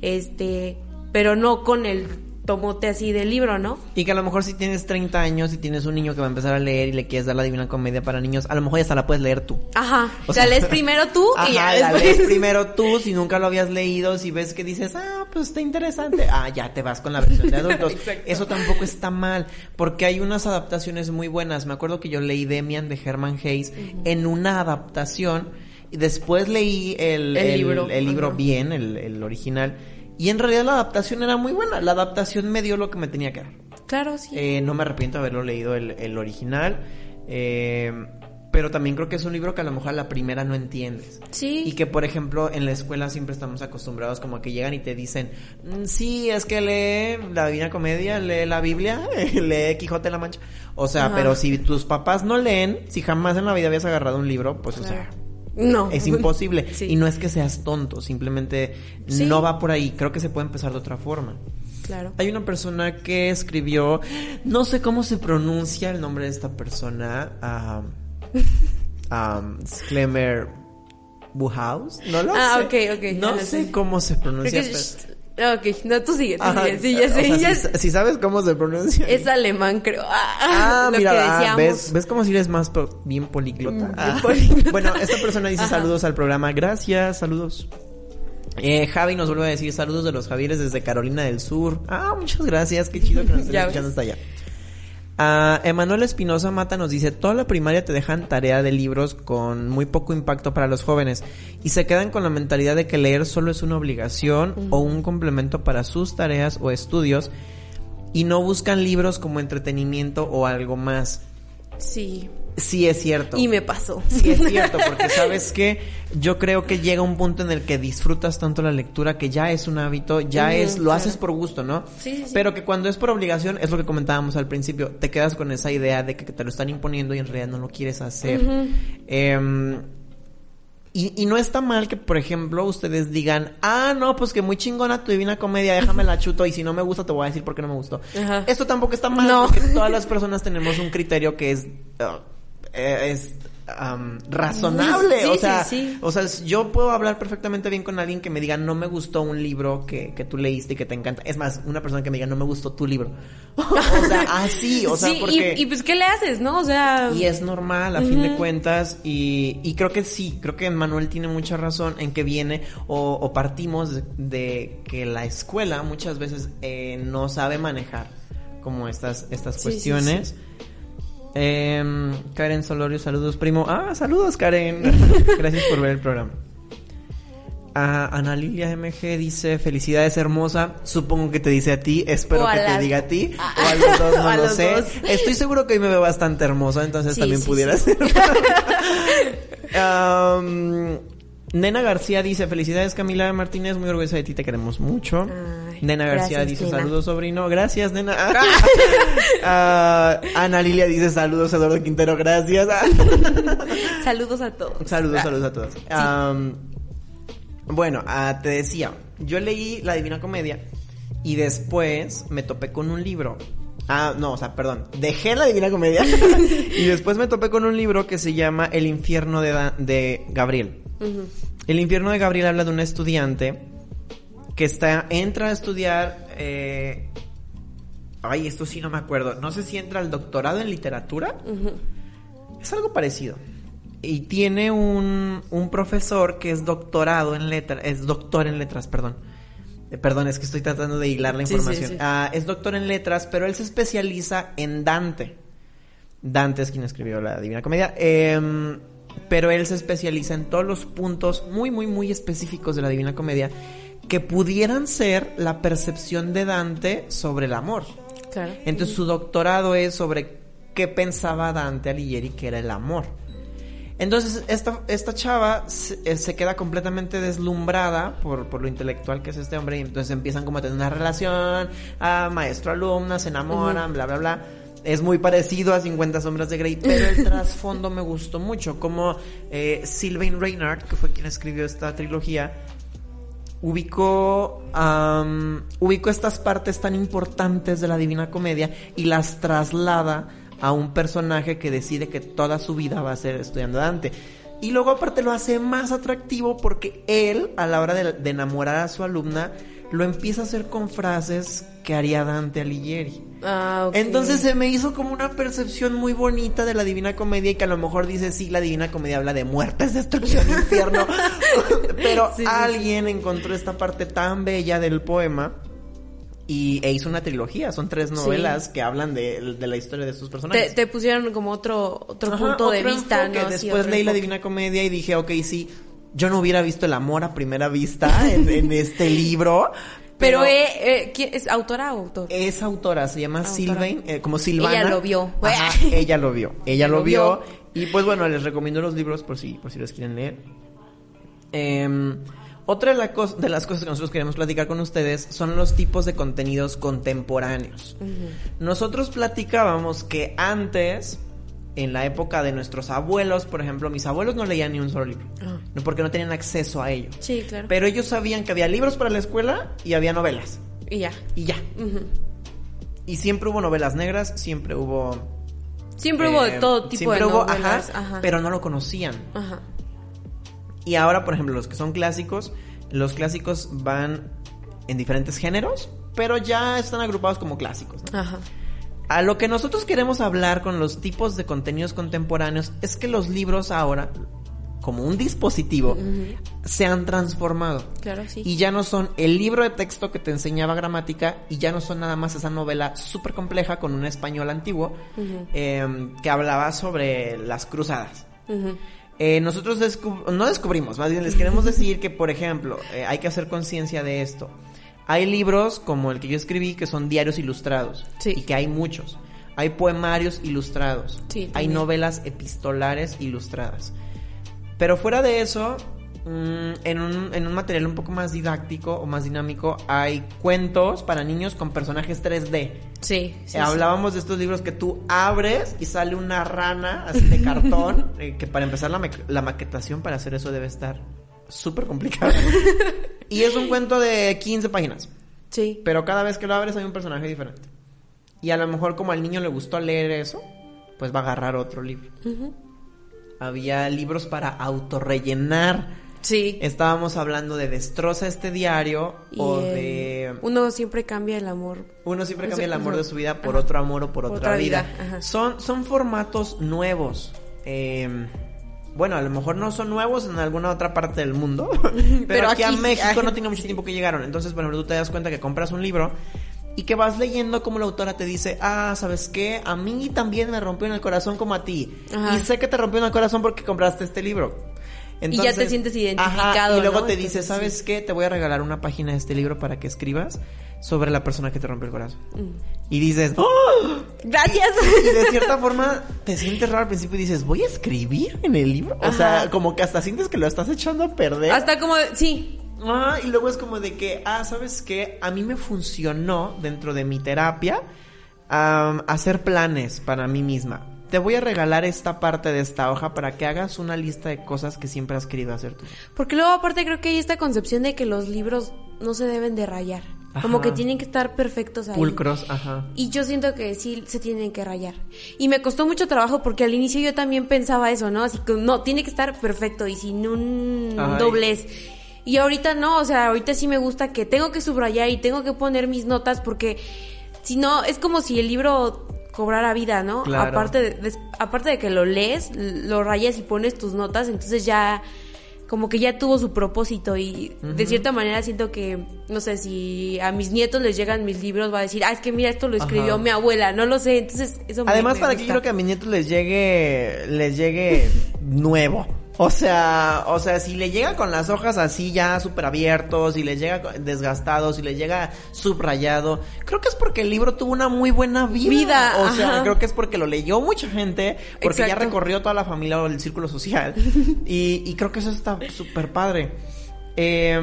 Este, pero no con el tomote así del libro, ¿no? Y que a lo mejor si tienes 30 años y tienes un niño que va a empezar a leer y le quieres dar la Divina Comedia para niños, a lo mejor ya hasta la puedes leer tú. Ajá. O sea, sea- lees primero tú y ya Ajá, la después. lees primero tú, si nunca lo habías leído, si ves que dices, ah, pues está interesante, ah, ya te vas con la versión de adultos. Eso tampoco está mal, porque hay unas adaptaciones muy buenas. Me acuerdo que yo leí Demian de Herman Hayes en una adaptación, y después leí el, El libro. el libro bien, el, el original, y en realidad la adaptación era muy buena. La adaptación me dio lo que me tenía que dar. Claro, sí. Eh, no me arrepiento de haberlo leído el, el original. eh, pero también creo que es un libro que a lo mejor a la primera no entiendes. sí. Y que, por ejemplo, en la escuela siempre estamos acostumbrados como que llegan y te dicen, "Mm, sí, es que lee la Divina Comedia, lee la Biblia, lee Quijote de la Mancha. O sea, Ajá. pero si tus papás no leen, si jamás en la vida habías agarrado un libro, pues, o sea. No. es imposible. Sí. Y no es que seas tonto, simplemente Sí. no va por ahí. Creo que se puede empezar de otra forma. Claro. Hay una persona que escribió, no sé cómo se pronuncia el nombre de esta persona, um, um, Sklemer Buhaus, no lo Ah, sé. ok, ok, ya No sé sé. cómo se pronuncia. pero- Ok, no, tú sigue, tú Ajá, sigue. Sí, ya o sé. sea, ya si, si sabes cómo se pronuncia. Es alemán, creo. Ah, Ah, lo mira, que ah. ¿ves, ¿ves cómo si eres más po- bien políglota? Mm, Ah. Bueno, esta persona dice Ajá. saludos al programa. Gracias, saludos. Eh, Javi nos vuelve a decir saludos de los Javieres desde Carolina del Sur. Ah, muchas gracias, qué chido que nos estén escuchando hasta allá. Ah, Emanuel Espinosa Mata nos dice, toda la primaria te dejan tarea de libros con muy poco impacto para los jóvenes y se quedan con la mentalidad de que leer solo es una obligación o un complemento para sus tareas o estudios y no buscan libros como entretenimiento o algo más. Sí. Sí es cierto. Y me pasó. Sí es cierto, porque sabes que yo creo que llega un punto en el que disfrutas tanto la lectura que ya es un hábito, ya es, lo haces por gusto, ¿no? Sí, sí. Pero que cuando es por obligación, es lo que comentábamos al principio, te quedas con esa idea de que te lo están imponiendo y en realidad no lo quieres hacer. Em, y, y no está mal que, por ejemplo, ustedes digan, ah, no, pues que muy chingona tu divina comedia, déjame la chuto y si no me gusta te voy a decir por qué no me gustó. Ajá. Esto tampoco está mal No. porque todas las personas tenemos un criterio que es, uh, eh, es am, razonable. Sí, o sea, sí. o sea, yo puedo hablar perfectamente bien con alguien que me diga, no me gustó un libro que, que tú leíste y que te encanta. Es más, una persona que me diga, no me gustó tu libro. o sea, así, o sea, sí, y- porque... y, pues, ¿qué le haces, no? O sea. Y es normal a fin de cuentas y, y creo que sí, creo que Manuel tiene mucha razón en que viene o, o partimos de, de que la escuela muchas veces eh, no sabe manejar como estas, estas Sí, cuestiones. Em, Karen Solorio, saludos primo. Ah, saludos Karen. Gracias por ver el programa. Ah, Ana Lilia MG dice, felicidades hermosa. Supongo que te dice a ti, espero O que te diga a ti. Ah. O a los dos, no lo sé. dos. Estoy seguro que hoy me veo bastante hermosa, entonces Sí, también sí, pudiera sí. ser. Nena García dice, felicidades Camila Martínez, muy orgullosa de ti, te queremos mucho. Ay, Nena García gracias, dice, nena. saludos sobrino, gracias nena. Ah, Ana Lilia dice, saludos Eduardo Quintero, gracias. Saludos a todos. Saludos, saludos a todos. Bueno, ah, te decía, yo leí La Divina Comedia y después me topé con un libro. Ah, no, o sea, perdón, dejé La Divina Comedia y después me topé con un libro que se llama El infierno de, de Gabriel. El infierno de Gabriel habla de un estudiante que está, entra a estudiar, eh, ay, esto sí no me acuerdo, no sé si entra al doctorado en literatura. Es algo parecido. Y tiene un, un profesor que es doctorado en letras, es doctor en letras, perdón. Eh, Perdón, es que estoy tratando de hilar la Sí, sí, información. sí. Ah, es doctor en letras, pero él se especializa en Dante. Dante es quien escribió la Divina Comedia. Em, pero él se especializa en todos los puntos muy, muy, muy específicos de la Divina Comedia que pudieran ser la percepción de Dante sobre el amor. Claro. Entonces su doctorado es sobre qué pensaba Dante Alighieri que era el amor. Entonces esta, esta chava se, eh, se queda completamente deslumbrada por, por lo intelectual que es este hombre y entonces empiezan como a tener una relación, a maestro-alumna, se enamoran, bla, bla, bla. Es muy parecido a 50 sombras de Grey, pero el trasfondo me gustó mucho, como eh, Sylvain Reynard, que fue quien escribió esta trilogía, ubicó, ubicó estas partes tan importantes de la Divina Comedia y las traslada a un personaje que decide que toda su vida va a ser estudiando Dante. Y luego aparte lo hace más atractivo porque él, a la hora de, de enamorar a su alumna, lo empieza a hacer con frases que haría Dante Alighieri. Ah. Entonces se me hizo como una percepción muy bonita de la Divina Comedia y que a lo mejor dice, sí, la Divina Comedia habla de muertes, destrucción, infierno. Pero Sí, sí, alguien encontró esta parte tan bella del poema y, e hizo una trilogía. Son tres novelas que hablan de, de la historia de estos te, personajes. te pusieron como otro, otro Ajá, punto de vista, enfoque. Después leí la. Divina Comedia y dije, ok, sí, yo no hubiera visto el amor a primera vista en, en este libro. Pero, eh, eh, ¿quién- ¿es autora o autor? Es autora, se llama. Sylvain, eh, como Silvana. Ella lo vio. Ajá, ella lo vio. Ella lo vio. Y pues bueno, les recomiendo los libros por si, por si los quieren leer. Em, otra de, la cos- de las cosas que nosotros queremos platicar con ustedes son los tipos de contenidos contemporáneos. Nosotros platicábamos que antes, en la época de nuestros abuelos, por ejemplo, mis abuelos no leían ni un solo libro. Ah. No, porque no tenían acceso a ello. Sí, claro. Pero ellos sabían que había libros para la escuela y había novelas. y ya. Y ya. Ujú. Y siempre hubo novelas negras, siempre hubo... Siempre hubo eh, de todo tipo siempre de hubo, novelas. ajá, Ajá. pero no lo conocían. Ajá. Y ahora, por ejemplo, los que son clásicos, los clásicos van en diferentes géneros, pero ya están agrupados como clásicos. ¿no? Ajá. A lo que nosotros queremos hablar con los tipos de contenidos contemporáneos es que los libros ahora, como un dispositivo, se han transformado. Claro, sí. Y ya no son el libro de texto que te enseñaba gramática y ya no son nada más esa novela súper compleja con un español antiguo eh, que hablaba sobre las cruzadas. Eh, nosotros descub- no descubrimos, más bien les queremos decir que, por ejemplo, eh, hay que hacer conciencia de esto. Hay libros como el que yo escribí que son diarios ilustrados Sí. y que hay muchos. Hay poemarios ilustrados. Sí, hay novelas epistolares ilustradas. Pero fuera de eso, mm, en, un, en un material un poco más didáctico o más dinámico, hay cuentos para niños con personajes 3D. Sí, sí, Eh, sí. Hablábamos de estos libros que tú abres y sale una rana así de cartón, eh, que para empezar la, la maquetación para hacer eso debe estar súper complicada. y es un cuento de 15 páginas, Sí. pero cada vez que lo abres hay un personaje diferente. Y a lo mejor como al niño le gustó leer eso, pues va a agarrar otro libro. Ujú. Había libros para autorrellenar. Sí. Estábamos hablando de destroza este diario Y o de... Uno siempre cambia el amor. Uno siempre cambia el amor de su vida por Ajá. otro amor o por Por otra, otra vida. vida. Son, son formatos nuevos. Eh, bueno, a lo mejor no son nuevos en alguna otra parte del mundo, pero, Pero aquí, a aquí sí, México no tiene mucho sí. tiempo que llegaron. Entonces, bueno, tú te das cuenta que compras un libro y que vas leyendo como la autora te dice, ah, ¿sabes qué? A mí también me rompió en el corazón como a ti. Ajá. Y sé que te rompió en el corazón porque compraste este libro. Y ya te sientes identificado, Ajá, y luego ¿no? te dice, Entonces, sí. ¿sabes qué? Te voy a regalar una página de este libro para que escribas sobre la persona que te rompió el corazón. Mm. Y dices, ¡Oh! Gracias. Y de cierta forma te sientes raro al principio y dices, ¿voy a escribir en el libro? O sea, como que hasta sientes que lo estás echando a perder. Hasta como, sí. Ah, y luego es como de que, ah, ¿sabes qué? A mí me funcionó dentro de mi terapia hacer planes para mí misma. Te voy a regalar esta parte de esta hoja para que hagas una lista de cosas que siempre has querido hacer tú. Porque luego aparte creo que hay esta concepción de que los libros no se deben de rayar. Como que tienen que estar perfectos ahí. Pulcros, ajá. Y yo siento que sí se tienen que rayar. Y me costó mucho trabajo porque al inicio yo también pensaba eso, ¿no? Así que no, tiene que estar perfecto y sin un Ay. doblez. Y ahorita no, o sea, ahorita sí me gusta que tengo que subrayar y tengo que poner mis notas porque si no, es como si el libro cobrara vida, ¿no? Claro. Aparte, de, des- aparte de que lo lees, lo rayas y pones tus notas, entonces ya como que ya tuvo su propósito y de cierta manera siento que, no sé, si a mis nietos les llegan mis libros, va a decir, ah, es que mira, esto lo escribió Ajá. mi abuela, no lo sé, entonces eso me- Además, me para que gusta. quiero que a mis nietos les llegue, les llegue nuevo. O sea, o sea, si le llega con las hojas así ya súper abiertos, si les llega desgastado, si les llega subrayado, creo que es porque el libro tuvo una muy buena vida. Vida, o sea, ajá. creo que es porque lo leyó mucha gente, porque ya recorrió toda la familia o el círculo social. y, y creo que eso está súper padre. Eh,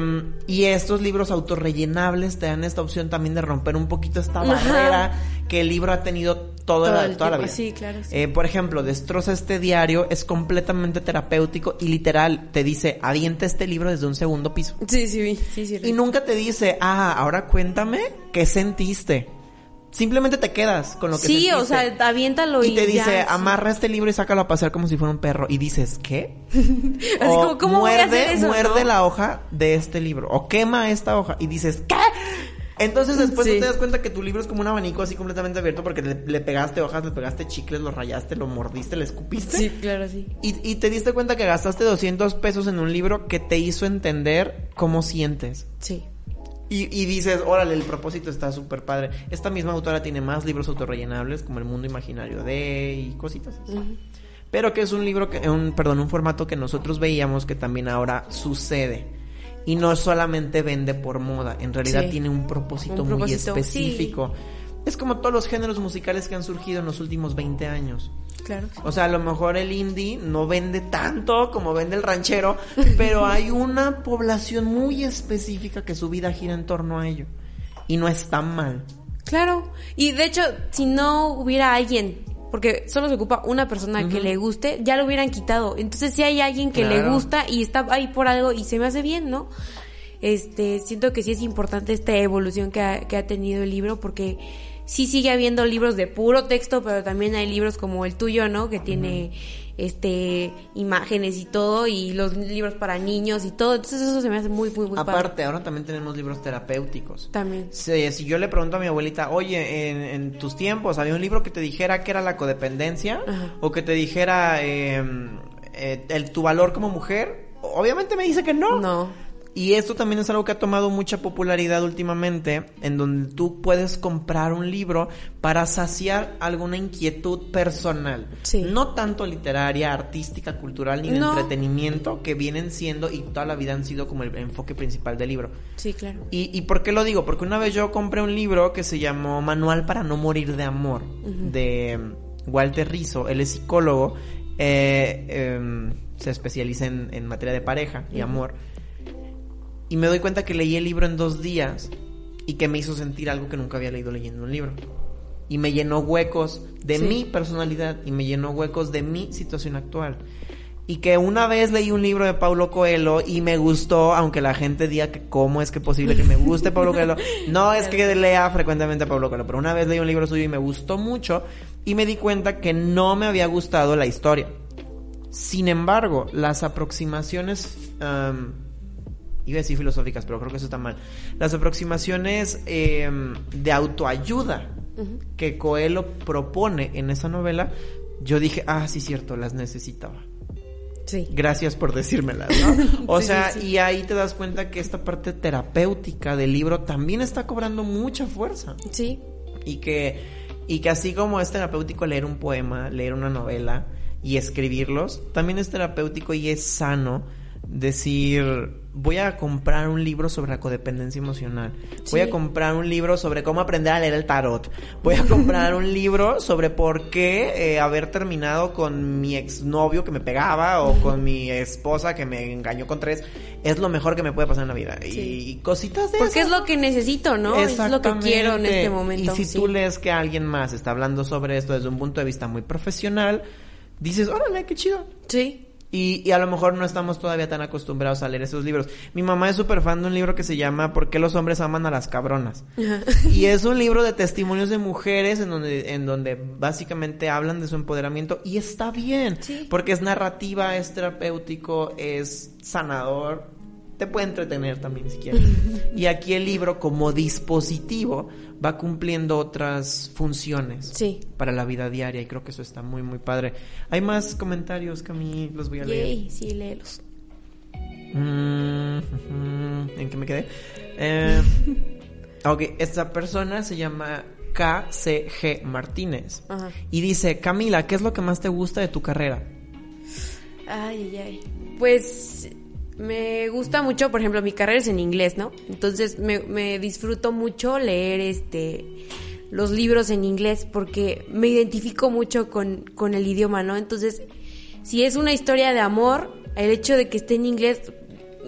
y estos libros autorrellenables te dan esta opción también de romper un poquito esta Ajá. barrera que el libro ha tenido toda, Todo la, el toda la vida. sí, claro, sí. Eh, por ejemplo, Destroza este diario es completamente terapéutico y literal te dice, avienta este libro desde un segundo piso. Sí, sí, sí, sí, sí. Y nunca te dice, ah, ahora cuéntame qué sentiste. Simplemente te quedas con lo que Sí, sentiste. o sea, aviéntalo y, y te dice, ya, sí. amarra este libro y sácalo a pasear como si fuera un perro. Y dices, ¿qué? Así O como, ¿cómo voy a muerde, hacer eso, muerde no? la hoja de este libro. O quema esta hoja. Y dices, ¿qué? Entonces después Sí. tú te das cuenta que tu libro es como un abanico así completamente abierto porque le, le pegaste hojas, le pegaste chicles, lo rayaste, lo mordiste, le escupiste. Sí, claro, sí. Y, y te diste cuenta que gastaste 200 pesos en un libro que te hizo entender cómo sientes. Sí. Y, y dices, órale, el propósito está súper padre. Esta misma autora tiene más libros autorrellenables como El Mundo Imaginario de y cositas así. Pero que es un libro, que, un, perdón, un formato que nosotros veíamos que también ahora sucede. Y no solamente vende por moda, en realidad Sí. tiene un propósito Un muy específico. Es como todos los géneros musicales que han surgido en los últimos 20 años. Claro. O sea, a lo mejor el indie no vende tanto como vende el ranchero, pero hay una población muy específica que su vida gira en torno a ello. Y no está mal. Claro. Y de hecho, si no hubiera alguien, porque solo se ocupa una persona que le guste, ya lo hubieran quitado. Entonces, si hay alguien que le gusta y está ahí por algo y se me hace bien, ¿no? Este, siento que sí es importante esta evolución que ha, que ha tenido el libro porque sí sigue habiendo libros de puro texto, pero también hay libros como el tuyo, ¿no? Que tiene este imágenes y todo y los libros para niños y todo. Entonces, eso se me hace muy muy muy padre. Aparte, ahora también tenemos libros terapéuticos. También. Si, si yo le pregunto a mi abuelita, oye, en, en tus tiempos, ¿había un libro que te dijera que era la codependencia? Ajá. ¿O que te dijera eh, eh, el, tu valor como mujer? Obviamente me dice que no. No. Y esto también es algo que ha tomado mucha popularidad últimamente, en donde tú puedes comprar un libro para saciar alguna inquietud personal. Sí. No tanto literaria, artística, cultural, ni de No. entretenimiento, que vienen siendo y toda la vida han sido como el enfoque principal del libro. Sí, claro. ¿Y, ¿Y por qué lo digo? Porque una vez yo compré un libro que se llamó Manual para no morir de amor, de Walter Rizzo. Él es psicólogo, eh, em, se especializa en, en materia de pareja y amor. Y me doy cuenta que leí el libro en dos días y que me hizo sentir algo que nunca había leído leyendo un libro. Y me llenó huecos de Sí. mi personalidad y me llenó huecos de mi situación actual. Y que una vez leí un libro de Paulo Coelho y me gustó, aunque la gente diga que cómo es que es posible que me guste Paulo Coelho. No es que lea frecuentemente a Paulo Coelho, pero una vez leí un libro suyo y me gustó mucho y me di cuenta que no me había gustado la historia. Sin embargo, las aproximaciones, iba a decir filosóficas, pero creo que eso está mal. Las aproximaciones em, de autoayuda que Coelho propone en esa novela, yo dije, ah, sí, cierto, las necesitaba. Sí. Gracias por decírmelas, ¿no? O Sí, sea, sí. y ahí te das cuenta que esta parte terapéutica del libro también está cobrando mucha fuerza. Sí. Y que, y que así como es terapéutico leer un poema, leer una novela y escribirlos, también es terapéutico y es sano decir, voy a comprar un libro sobre la codependencia emocional, voy a comprar un libro sobre cómo aprender a leer el tarot, voy a comprar un libro sobre por qué eh, haber terminado con mi exnovio que me pegaba o con mi esposa que me engañó con tres es lo mejor que me puede pasar en la vida. Y, Sí. y cositas de Porque esas. es lo que necesito, ¿no? Es lo que quiero en este momento. Y si sí. tú lees que alguien más está hablando sobre esto desde un punto de vista muy profesional, dices, órale, qué chido. Sí. Y, y a lo mejor no estamos todavía tan acostumbrados a leer esos libros. Mi mamá es súper fan de un libro que se llama ¿Por qué los hombres aman a las cabronas? Y es un libro de testimonios de mujeres en donde, en donde básicamente hablan de su empoderamiento y está bien. Sí. Porque es narrativa, es terapéutico, es sanador. Te puede entretener también si quieres. y aquí el libro como dispositivo va cumpliendo otras funciones Sí. para la vida diaria y creo que eso está muy muy padre. Hay más comentarios que a mí los voy a leer. Yay, sí, léelos. Mm, ¿En qué me quedé? Eh, ok, esta persona se llama KCG Martínez. Ajá. Y dice, Camila, ¿qué es lo que más te gusta de tu carrera? Ay, ay, ay. Pues me gusta mucho, por ejemplo, mi carrera es en inglés, ¿no? Entonces me, me disfruto mucho leer este los libros en inglés porque me identifico mucho con, con el idioma, ¿no? Entonces, si es una historia de amor, el hecho de que esté en inglés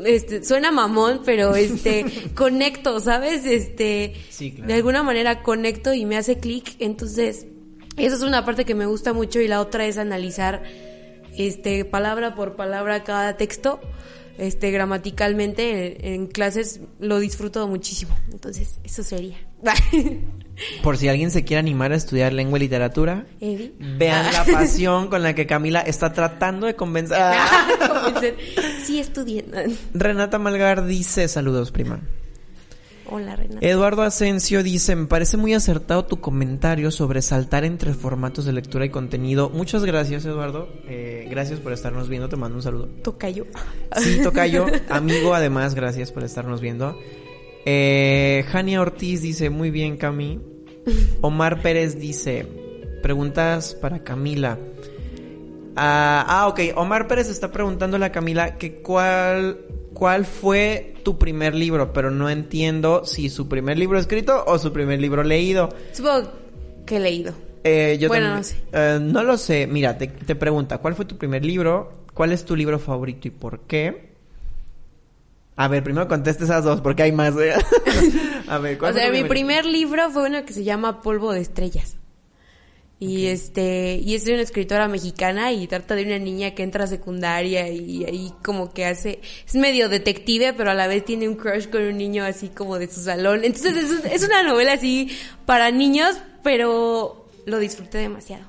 este, suena mamón, pero este conecto, ¿sabes? Este Sí, claro. de alguna manera conecto y me hace clic, entonces esa es una parte que me gusta mucho y la otra es analizar este palabra por palabra cada texto este gramaticalmente en, en clases lo disfruto muchísimo entonces eso sería Por si alguien se quiere animar a estudiar lengua y literatura, vean la pasión con la que Camila está tratando de convencer. Ah. Convencer. sí estudié Renata Malgar dice, saludos prima. Hola Renata Eduardo Asensio dice, me parece muy acertado tu comentario sobre saltar entre formatos de lectura y contenido. Muchas gracias Eduardo, Eh, gracias por estarnos viendo, te mando un saludo. tocayo Sí, Tocayo, amigo además, gracias por estarnos viendo. Eh, Jania Ortiz dice, muy bien Cami. Omar Pérez dice, preguntas para Camila. Ah, ah, ok, Omar Pérez está preguntándole a Camila que cuál, cuál fue tu primer libro, pero no entiendo si su primer libro escrito o su primer libro leído. supongo que he leído Eh, yo Bueno, no sé. eh, no lo sé. Mira, te, te pregunta, ¿cuál fue tu primer libro? ¿Cuál es tu libro favorito y por qué? A ver, primero conteste esas dos, porque hay más. ¿eh? A ver, ¿cuál O sea, mi primer libro fue uno que se llama Polvo de Estrellas. Y este, y es de una escritora mexicana y trata de una niña que entra a secundaria y ahí como que hace, es medio detective, pero a la vez tiene un crush con un niño así como de su salón. Entonces es, es una novela así para niños, pero lo disfruté demasiado.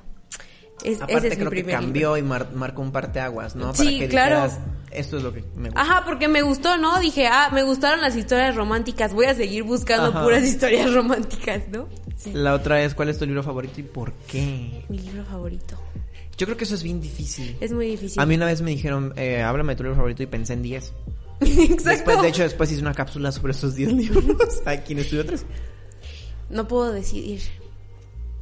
Es, Aparte ese es mi creo que cambió libro. y mar- marcó un parteaguas, ¿no? Sí, Para que claro. dijeras, esto es lo que me gusta. Ajá, porque me gustó, ¿no? Dije, ah, me gustaron las historias románticas, voy a seguir buscando Ajá. puras historias románticas, ¿no? Sí. La otra es, ¿cuál es tu libro favorito y por qué? Mi libro favorito. Yo creo que eso es bien difícil. Es muy difícil. A mí una vez me dijeron, eh, háblame de tu libro favorito y pensé en 10. Exacto. Después, de hecho, después hice una cápsula sobre esos 10 libros. Aquí en Estudio 3. No puedo decidir.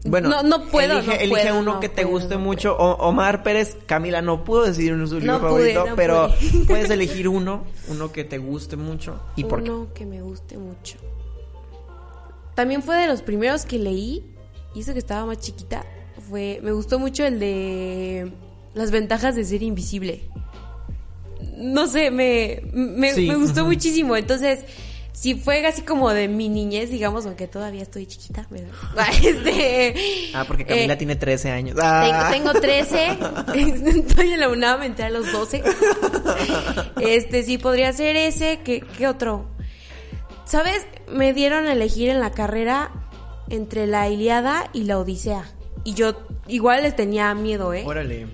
Bueno, No- no puedo, Elige, no elige puedo, uno no que te puedo, guste mucho. O- Omar Pérez, Camila no pudo decidir uno su libro pude, favorito, pero puedes elegir uno, uno que te guste mucho. ¿Y por qué? Uno que me guste mucho. También fue de los primeros que leí, y eso que estaba más chiquita, fue, me gustó mucho el de las ventajas de ser invisible. No sé, me, me, Sí, me gustó muchísimo. Entonces, si fue así como de mi niñez, digamos, aunque todavía estoy chiquita, ¿verdad? Este, Ah, porque Camila eh, tiene 13 años. Tengo, Ah. tengo 13, estoy en la UNAM, entré a los 12. Este, sí, podría ser ese, ¿qué, qué otro? ¿Sabes? Me dieron a elegir en la carrera entre la Iliada y la Odisea. Y yo igual les tenía miedo, ¿eh? Órale.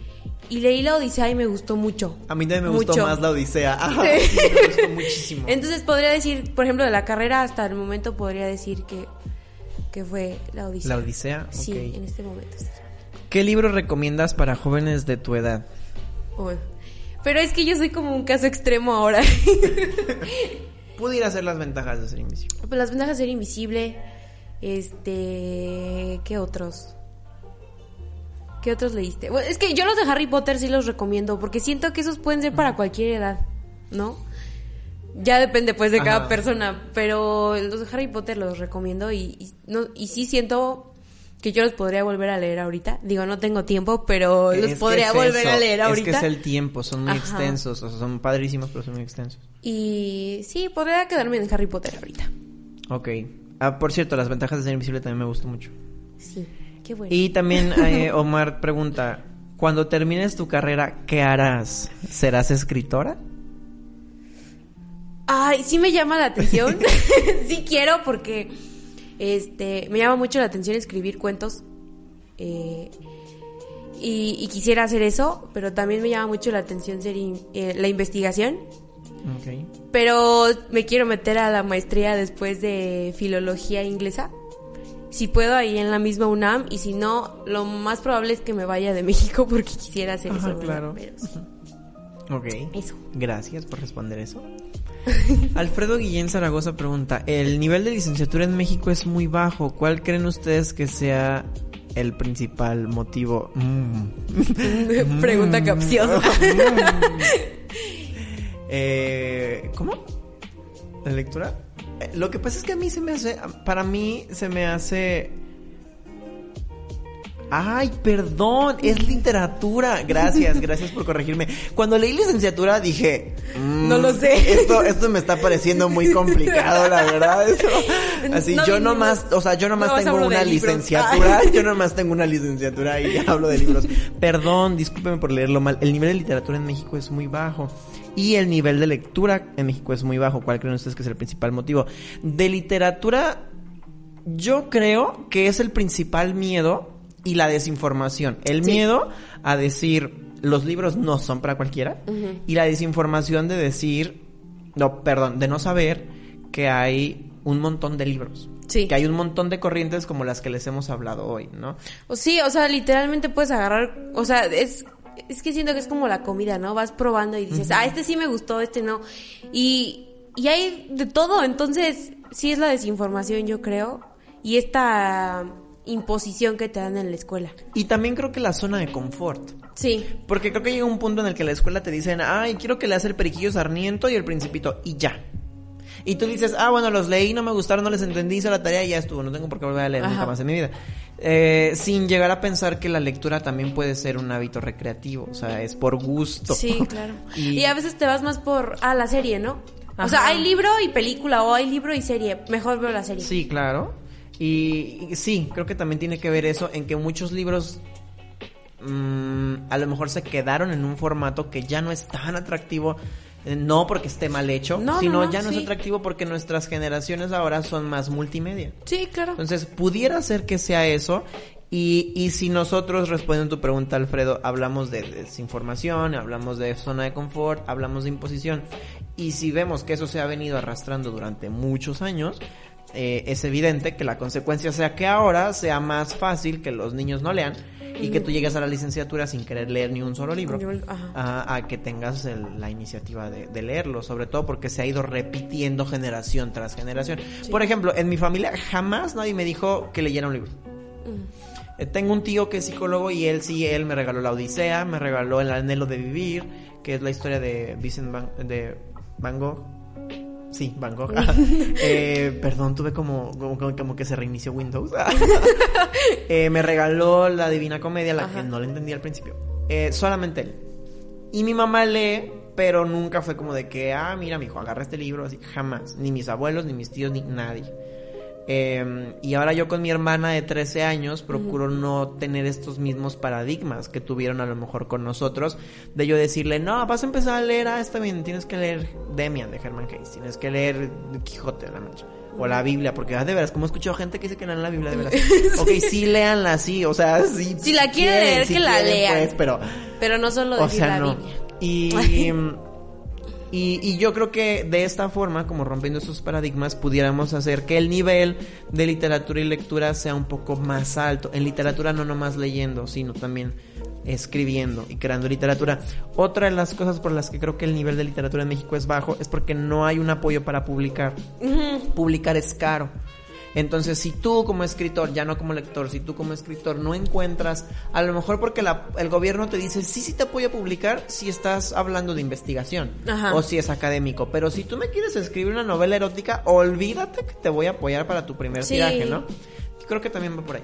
Y leí la Odisea y me gustó mucho. A mí también me gustó más la Odisea. Ajá, Sí. sí, me gustó muchísimo. Entonces podría decir, por ejemplo, de la carrera hasta el momento podría decir que, que fue la Odisea. La Odisea, Sí, en este momento. sí. ¿Qué libro recomiendas para jóvenes de tu edad? Uy. Pero es que yo soy como un caso extremo ahora. Pudiera ser las ventajas de ser invisible. Pues las ventajas de ser invisible. Este. ¿Qué otros? ¿Qué otros leíste? Bueno, es que yo los de Harry Potter sí los recomiendo. Porque siento que esos pueden ser para cualquier edad. ¿No? Ya depende pues de cada persona. Pero los de Harry Potter los recomiendo. Y, y, no, y sí siento que yo los podría volver a leer ahorita. Digo, no tengo tiempo, pero los Es podría es volver eso, a leer ahorita. Es que es el tiempo, son muy Ajá. extensos, o sea, son padrísimos, pero son muy extensos. Y sí, podría quedarme en Harry Potter ahorita. Ok. Ah, por cierto, las ventajas de ser invisible también me gustó mucho. Sí, qué bueno. Y también eh, Omar pregunta, cuando termines tu carrera, ¿qué harás? ¿Serás escritora? Ay, sí me llama la atención. sí quiero porque este me llama mucho la atención escribir cuentos. eh, y, y quisiera hacer eso, pero también me llama mucho la atención ser in- eh, la investigación. Ok. Pero me quiero meter a la maestría después de filología inglesa. Si puedo ahí en la misma UNAM y si no, lo más probable es que me vaya de México porque quisiera hacer Ajá, eso. claro. Pero sí. Ok. Eso. Gracias por responder eso. Alfredo Guillén Zaragoza pregunta, el nivel de licenciatura en México es muy bajo. ¿Cuál creen ustedes que sea el principal motivo? Mm. Pregunta capciosa. Eh, ¿Cómo? ¿La lectura? Eh, lo que pasa es que a mí se me hace, para mí se me hace... Ay, perdón, es literatura. Gracias, gracias por corregirme. Cuando leí licenciatura dije, mm, No lo sé. Esto, esto me está pareciendo muy complicado, la verdad. Eso. Así, No, yo nomás, o sea, yo nomás No, tengo una licenciatura, Ay. yo nomás tengo una licenciatura y hablo de libros. Perdón, discúlpeme por leerlo mal. El nivel de literatura en México es muy bajo. Y el nivel de lectura en México es muy bajo. ¿Cuál creen ustedes que es el principal motivo? De literatura, yo creo que es el principal miedo y la desinformación. El Sí. miedo a decir los libros no son para cualquiera y la desinformación de decir, no, perdón, de no saber que hay un montón de libros. Sí. Que hay un montón de corrientes como las que les hemos hablado hoy, ¿no? O sí, o sea, literalmente puedes agarrar, o sea, es, es que siento que es como la comida, ¿no? Vas probando y dices, ah, este sí me gustó, este no. Y, y hay de todo, entonces sí es la desinformación, yo creo, y esta imposición que te dan en la escuela. Y también creo que la zona de confort. Sí, Porque creo que llega un punto en el que la escuela te dicen, ay, quiero que leas el periquillo sarniento y el principito, y ya. Y tú dices, ah, bueno, los leí, no me gustaron, no les entendí, hice la tarea y ya estuvo, no tengo por qué volver a leer nunca más en mi vida. Eh, sin llegar a pensar que la lectura también puede ser un hábito recreativo, o sea, es por gusto. sí, claro. Y- Y, a veces te vas más por, ah, la serie, ¿no? O sea, hay libro y película, o hay libro y serie, mejor veo la serie. Sí, claro. Y, y sí, creo que también tiene que ver eso en que muchos libros mm, a lo mejor se quedaron en un formato que ya no es tan atractivo. eh, No porque esté mal hecho, No, no, sino no, ya no sí. es atractivo porque nuestras generaciones ahora son más multimedia. Sí, claro. Entonces, pudiera ser que sea eso. Y, y si nosotros, respondiendo a tu pregunta, Alfredo, hablamos de desinformación, hablamos de zona de confort, hablamos de imposición, y si vemos que eso se ha venido arrastrando durante muchos años, eh, es evidente que la consecuencia sea que ahora sea más fácil que los niños no lean y que tú llegues a la licenciatura sin querer leer ni un solo libro. Yo- ajá. A, a que tengas el- la iniciativa de, de leerlo, sobre todo porque se ha ido repitiendo generación tras generación. Por ejemplo, en mi familia jamás nadie me dijo que leyera un libro. Eh, tengo un tío que es psicólogo y él sí, él me regaló la Odisea, me regaló El anhelo de vivir, que es la historia de Vincent Van, de Van Gogh. Sí, Van Gogh. Eh, perdón, tuve como, como, que se reinició Windows. Eh, me regaló la Divina Comedia, la que no le entendí al principio. Eh, solamente él. Y mi mamá lee, pero nunca fue como de que, ah, mira, mi hijo, agarra este libro, así, jamás. Ni mis abuelos, ni mis tíos, ni nadie. Eh, y ahora yo con mi hermana de 13 años procuro no tener estos mismos paradigmas que tuvieron a lo mejor con nosotros, de yo decirle, no, vas a empezar a leer, ah, está bien, tienes que leer Demian de Herman Hayes, tienes que leer Quijote de la Mancha. O la Biblia, porque ah, de veras, como he escuchado gente que dice que lean la Biblia de veras. Ok, sí, léanla, sí, o sea, sí. Si la quieren leer, que la lean. Pues, pero, Pero no solo o decir sea, la no. Biblia. Y, y, y yo creo que de esta forma, como rompiendo esos paradigmas, pudiéramos hacer que el nivel de literatura y lectura sea un poco más alto. En literatura no nomás leyendo, sino también escribiendo y creando literatura. Otra de las cosas por las que creo que el nivel de literatura en México es bajo es porque no hay un apoyo para publicar. Publicar es caro. Entonces, si tú como escritor, ya no como lector, si tú como escritor no encuentras, a lo mejor porque la- el gobierno te dice, sí, sí te apoyo a publicar si estás hablando de investigación Ajá. o si es académico, pero si tú me quieres escribir una novela erótica, olvídate que te voy a apoyar para tu primer Sí. tiraje, ¿no? Creo que también va por ahí.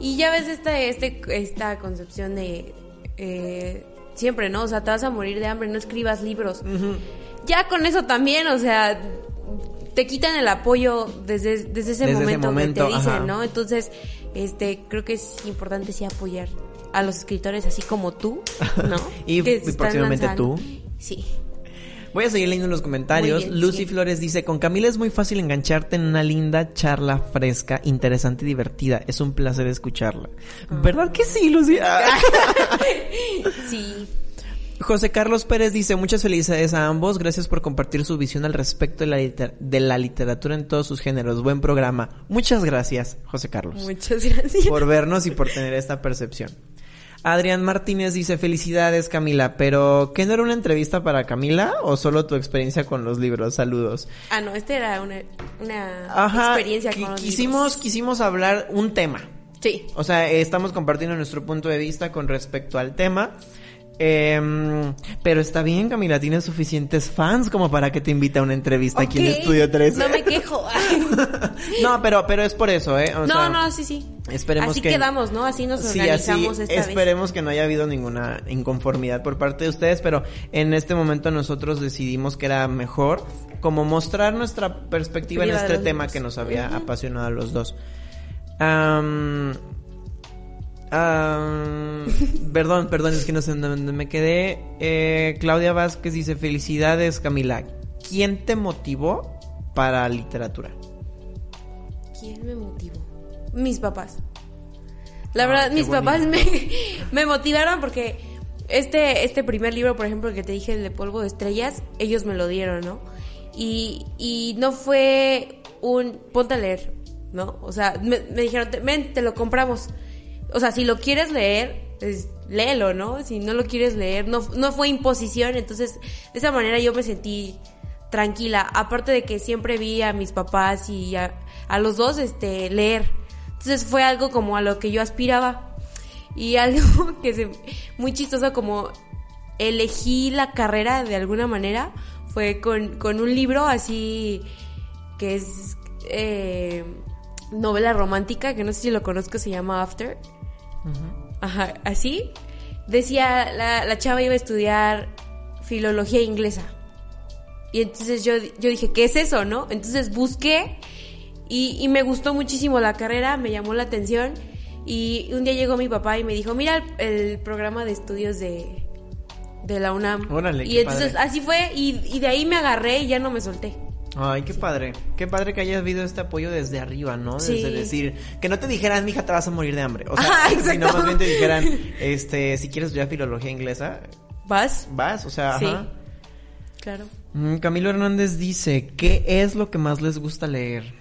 Y ya ves esta, este, esta concepción de eh, siempre, ¿no? O sea, te vas a morir de hambre, no escribas libros. Ya con eso también, o sea, te quitan el apoyo desde, desde ese Desde ese momento, que te dicen, ajá. ¿no? Entonces, este, creo que es importante sí apoyar a los escritores así como tú, ¿no? Y- Que y próximamente lanzando. tú. Sí. Voy a seguir leyendo los comentarios. Bien, Lucy sí. Flores dice, con Camila es muy fácil engancharte en una linda charla fresca, interesante y divertida. Es un placer escucharla. Ah. ¿Verdad que sí, Lucy? Sí. José Carlos Pérez dice, muchas felicidades a ambos, gracias por compartir su visión al respecto de la, liter- de la literatura en todos sus géneros. Buen programa. Muchas gracias, José Carlos, Muchas gracias. por vernos y por tener esta percepción. Adrián Martínez dice, felicidades Camila, pero ¿qué no era una entrevista para Camila o solo tu experiencia con los libros? Saludos. Ah, no, este era una, una Ajá, experiencia con los quisimos, libros. quisimos hablar un tema. Sí. O sea, estamos compartiendo nuestro punto de vista con respecto al tema. Em, pero está bien, Camila, tienes suficientes fans como para que te invite a una entrevista aquí en Estudio 13. No me quejo. no, pero, pero es por eso, ¿eh? O no, sea, no, sí, sí. Esperemos así que... quedamos, ¿no? Así nos Sí, así organizamos esta vez. esperemos que no haya habido ninguna inconformidad por parte de ustedes, pero en este momento nosotros decidimos que era mejor como mostrar nuestra perspectiva en este tema que nos había apasionado a los dos. Perdón, perdón, es que no sé dónde me quedé. Eh, Claudia Vázquez dice, felicidades Camila. ¿Quién te motivó para literatura? ¿Quién me motivó? Mis papás. La Ah, verdad, mis papás me, me motivaron porque este, este primer libro, por ejemplo, el que te dije, el de Polvo de Estrellas, ellos me lo dieron, ¿no? Y, y no fue un ponte a leer, ¿no? O sea, me, me dijeron, "Te- ven, te lo compramos. O sea, si lo quieres leer, pues, léelo, ¿no? Si no lo quieres leer, no, no fue imposición, entonces de esa manera yo me sentí tranquila. Aparte de que siempre vi a mis papás y a, a los dos este leer. Entonces fue algo como a lo que yo aspiraba. Y algo que se muy chistoso como elegí la carrera de alguna manera fue con, con un libro así que es eh, novela romántica, que no sé si lo conozco, se llama After. Ajá, así. Decía, la, la chava iba a estudiar filología inglesa. Y entonces yo, yo dije, ¿qué es eso, no? Entonces busqué y, y me gustó muchísimo la carrera, me llamó la atención. Y un día llegó mi papá y me dijo, mira el, el programa de estudios de, de la UNAM. Órale, y entonces padre. así fue y, y de ahí me agarré y ya no me solté. Ay, qué padre. Qué padre que hayas habido este apoyo desde arriba, ¿no? Sí. Desde decir, que no te dijeran, mija, te vas a morir de hambre. O sea, Ajá, sino más bien te dijeran, este, si quieres estudiar filología inglesa, ¿Vas? vas, o sea, Sí. ajá. Claro. Mm, Camilo Hernández dice, ¿qué es lo que más les gusta leer?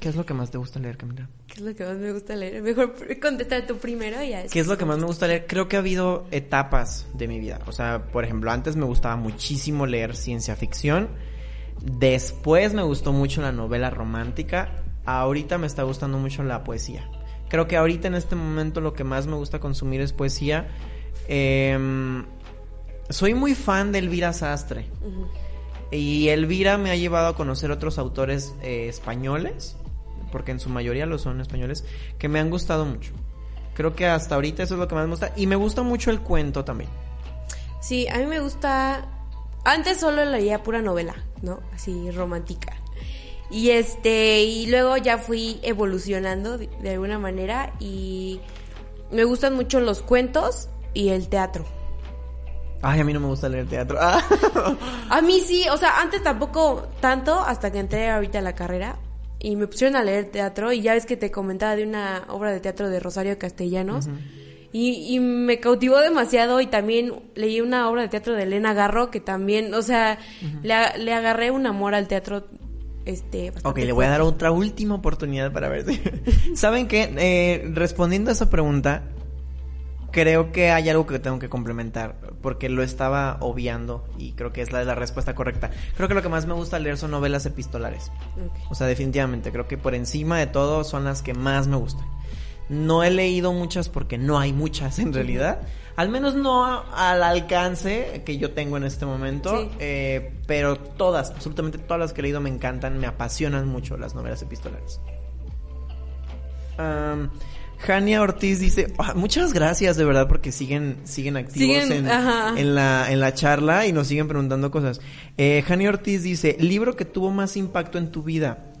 ¿Qué es lo que más te gusta leer, Camila? ¿Qué es lo que más me gusta leer? Mejor contestar tú primero y ya. ¿Qué es lo que más me gusta leer? Creo que ha habido etapas de mi vida. O sea, por ejemplo, antes me gustaba muchísimo leer ciencia ficción. Después me gustó mucho la novela romántica. Ahorita me está gustando mucho la poesía. Creo que ahorita en este momento lo que más me gusta consumir es poesía. Em, soy muy fan de Elvira Sastre. Y Elvira me ha llevado a conocer otros autores eh, españoles, porque en su mayoría lo son españoles, que me han gustado mucho. Creo que hasta ahorita eso es lo que más me gusta. Y me gusta mucho el cuento también. Sí, a mí me gusta. Antes solo leía pura novela, ¿no? Así romántica. Y este, y luego ya fui evolucionando de, de alguna manera y me gustan mucho los cuentos y el teatro. Ay, a mí no me gusta leer teatro. Ah. A mí sí, o sea, antes tampoco tanto hasta que entré ahorita a la carrera y me pusieron a leer teatro y ya ves que te comentaba de una obra de teatro de Rosario Castellanos y, y me cautivó demasiado y también leí una obra de teatro de Elena Garro que también, o sea, le, le agarré un amor al teatro este Ok, le voy a dar otra última oportunidad para ver si... ¿Saben qué? Eh, respondiendo a esa pregunta, creo que hay algo que tengo que complementar, porque lo estaba obviando y creo que es la, la respuesta correcta. Creo que lo que más me gusta leer son novelas epistolares. O sea, definitivamente, creo que por encima de todo son las que más me gustan. No he leído muchas porque no hay muchas en realidad. Al menos no al alcance que yo tengo en este momento. Sí. eh, pero todas, absolutamente todas las que he leído me encantan, me apasionan mucho las novelas epistolares. Am, Jania Ortiz dice, "Ah, muchas gracias de verdad porque siguen, siguen activos Siguen, en, ajá. en la, en la charla y nos siguen preguntando cosas. Eh, Jania Ortiz dice, libro que tuvo más impacto en tu vida.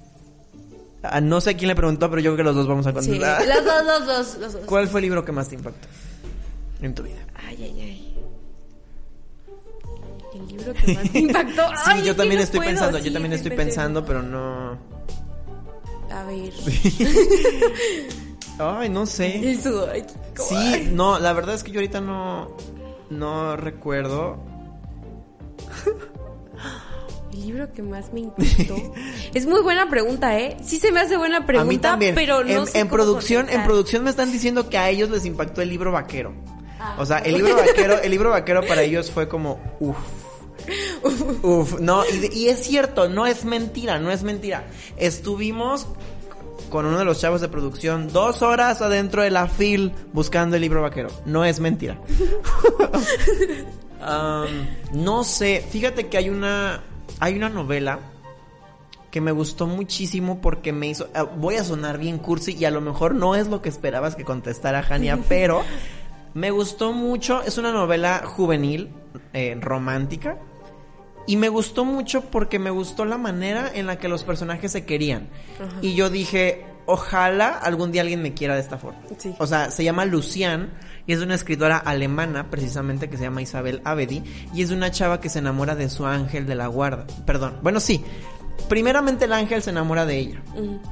Ah, no sé quién le preguntó, pero yo creo que los dos vamos a Sí, contestar. los dos, los dos, los dos. ¿Cuál fue el libro que más te impactó en tu vida? Ay, ay, ay. El libro que más me impactó. Sí, Ay, yo también no estoy puedo, pensando, sí, yo también estoy pensando, pero no... A ver. Ay, no sé. El sudor. ay, ¿cómo? Sí, no, la verdad es que yo ahorita no, no recuerdo. El libro que más me impactó. es muy buena pregunta, ¿eh? Sí se me hace buena pregunta, a mí también. pero no en, sé en cómo producción, en producción me están diciendo que a ellos les impactó el libro vaquero. O sea, el libro vaquero, el libro vaquero para ellos fue como, uff. Uf, no, y, y es cierto, no es mentira, no es mentira. Estuvimos con uno de los chavos de producción dos horas adentro de la fil buscando el libro vaquero. No es mentira. Um, no sé, fíjate que hay una, hay una novela que me gustó muchísimo porque me hizo, ah, voy a sonar bien cursi y a lo mejor no es lo que esperabas que contestara Jania, pero me gustó mucho, es una novela juvenil, eh, romántica, y me gustó mucho porque me gustó la manera en la que los personajes se querían. Y yo dije, ojalá algún día alguien me quiera de esta forma. Sí. O sea, se llama Lucian y es una escritora alemana, precisamente, que se llama Isabel Abedi. Y es de una chava que se enamora de su ángel de la guarda. Perdón, bueno, sí. Primeramente el ángel se enamora de ella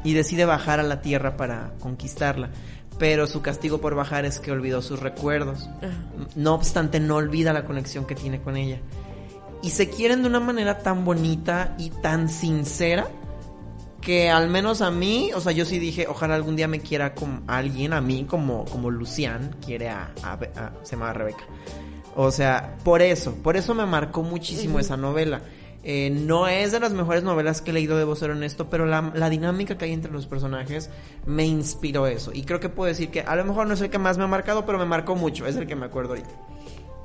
y decide bajar a la tierra para conquistarla. Pero su castigo por bajar es que olvidó sus recuerdos. No obstante, no olvida la conexión que tiene con ella. Y se quieren de una manera tan bonita y tan sincera que al menos a mí, o sea, yo sí dije, ojalá algún día me quiera como alguien, a mí, como, como Lucian quiere a, a- a- se llama Rebeca. O sea, por eso, por eso me marcó muchísimo esa novela. Eh, no es de las mejores novelas que he leído, debo ser honesto, pero la, la dinámica que hay entre los personajes me inspiró eso. Y creo que puedo decir que a lo mejor no es el que más me ha marcado, pero me marcó mucho. Es el que me acuerdo ahorita.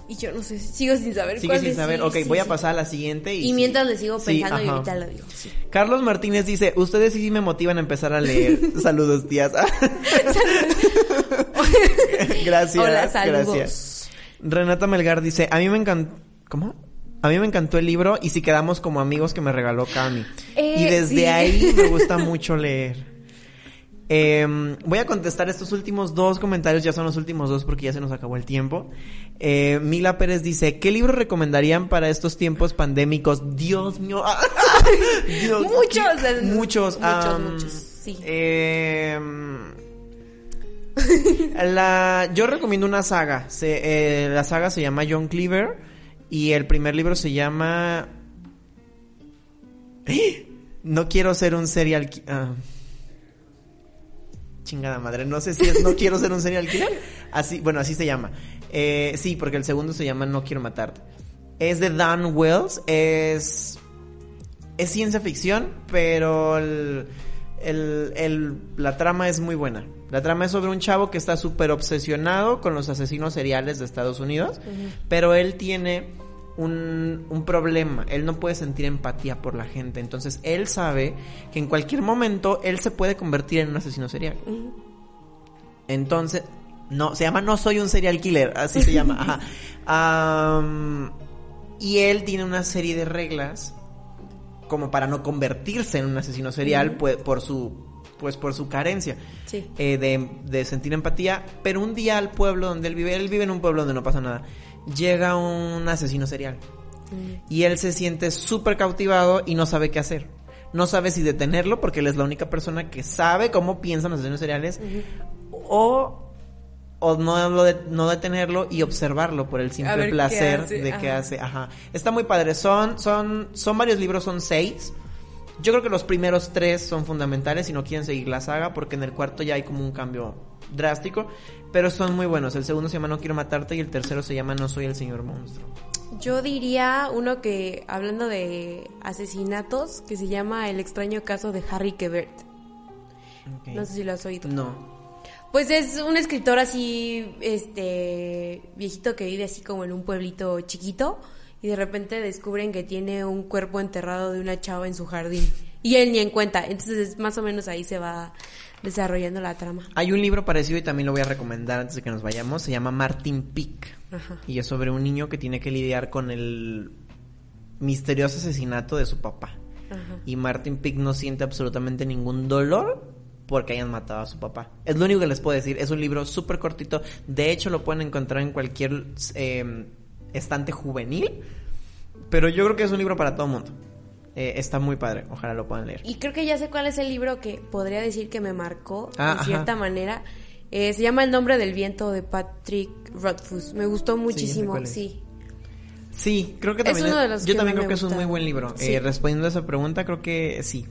Y yo no sé, sigo sin saber Sigue cuál sin saber. Ok, sí, voy a pasar a la siguiente. Y, Y mientras le sigo pensando y ahorita lo digo. Carlos Martínez dice, ustedes sí me motivan a empezar a leer. Saludos, tías. gracias. Hola, saludos. Gracias. Renata Melgar dice, a mí me encantó... ¿Cómo? A mí me encantó el libro y si quedamos como amigos que me regaló Cami. Eh, y desde sí. ahí me gusta mucho leer. Em, voy a contestar estos últimos dos comentarios, ya son los últimos dos porque ya se nos acabó el tiempo. Eh, Mila Pérez dice, ¿qué libro recomendarían para estos tiempos pandémicos? Dios mío. Dios, Muchos, Muchos. muchos, muchos, sí. em, la, yo recomiendo una saga. Se- eh, la saga se llama John Cleaver y el primer libro se llama... No quiero ser un serial... ah. Chingada madre, no sé si es No quiero ser un serial killer. Así, bueno, así se llama. Eh, sí, porque el segundo se llama No quiero matarte. Es de Dan Wells, es es ciencia ficción, pero el, el- el- la trama es muy buena. La trama es sobre un chavo que está súper obsesionado con los asesinos seriales de Estados Unidos, pero él tiene un, un problema. Él no puede sentir empatía por la gente. Entonces él sabe que en cualquier momento él se puede convertir en un asesino serial. Entonces, no, se llama No soy un serial killer, así se llama. Ajá. Am, y él tiene una serie de reglas como para no convertirse en un asesino serial pues, por su pues por su carencia Sí. eh, de, de sentir empatía pero un día al pueblo donde él vive él vive en un pueblo donde no pasa nada llega un asesino serial y él se siente súper cautivado y no sabe qué hacer no sabe si detenerlo porque él es la única persona que sabe cómo piensan los asesinos seriales o o no, lo de- no detenerlo y observarlo por el simple qué placer de que ajá. hace, ajá. Está muy padre. Son, son, son varios libros, son seis. Yo creo que los primeros tres son fundamentales si no quieren seguir la saga, porque en el cuarto ya hay como un cambio drástico, pero son muy buenos. El segundo se llama No quiero matarte y el tercero se llama No soy el señor monstruo. Yo diría uno que, hablando de asesinatos, que se llama El extraño caso de Harry Quebert. No sé si lo has oído. No. Pues es un escritor así, este, viejito que vive así como en un pueblito chiquito y de repente descubren que tiene un cuerpo enterrado de una chava en su jardín y él ni en cuenta. Entonces más o menos ahí se va desarrollando la trama. Hay un libro parecido y también lo voy a recomendar antes de que nos vayamos. Se llama Martin. Ajá. Y es sobre un niño que tiene que lidiar con el misterioso asesinato de su papá. Ajá. Y Martin Pick no siente absolutamente ningún dolor porque hayan matado a su papá. Es lo único que les puedo decir. Es un libro súper cortito. De hecho, lo pueden encontrar en cualquier eh, estante juvenil. Pero yo creo que es un libro para todo el mundo. Eh, está muy padre. Ojalá lo puedan leer. Y creo que ya sé cuál es el libro que podría decir que me marcó Ah, de ajá. cierta manera. Eh, se llama El nombre del viento de Patrick Rothfuss. Me gustó muchísimo, es. sí. Sí, creo que Es también. uno de los yo que también creo que es un muy buen libro. Sí. Eh, respondiendo a esa pregunta, creo que sí.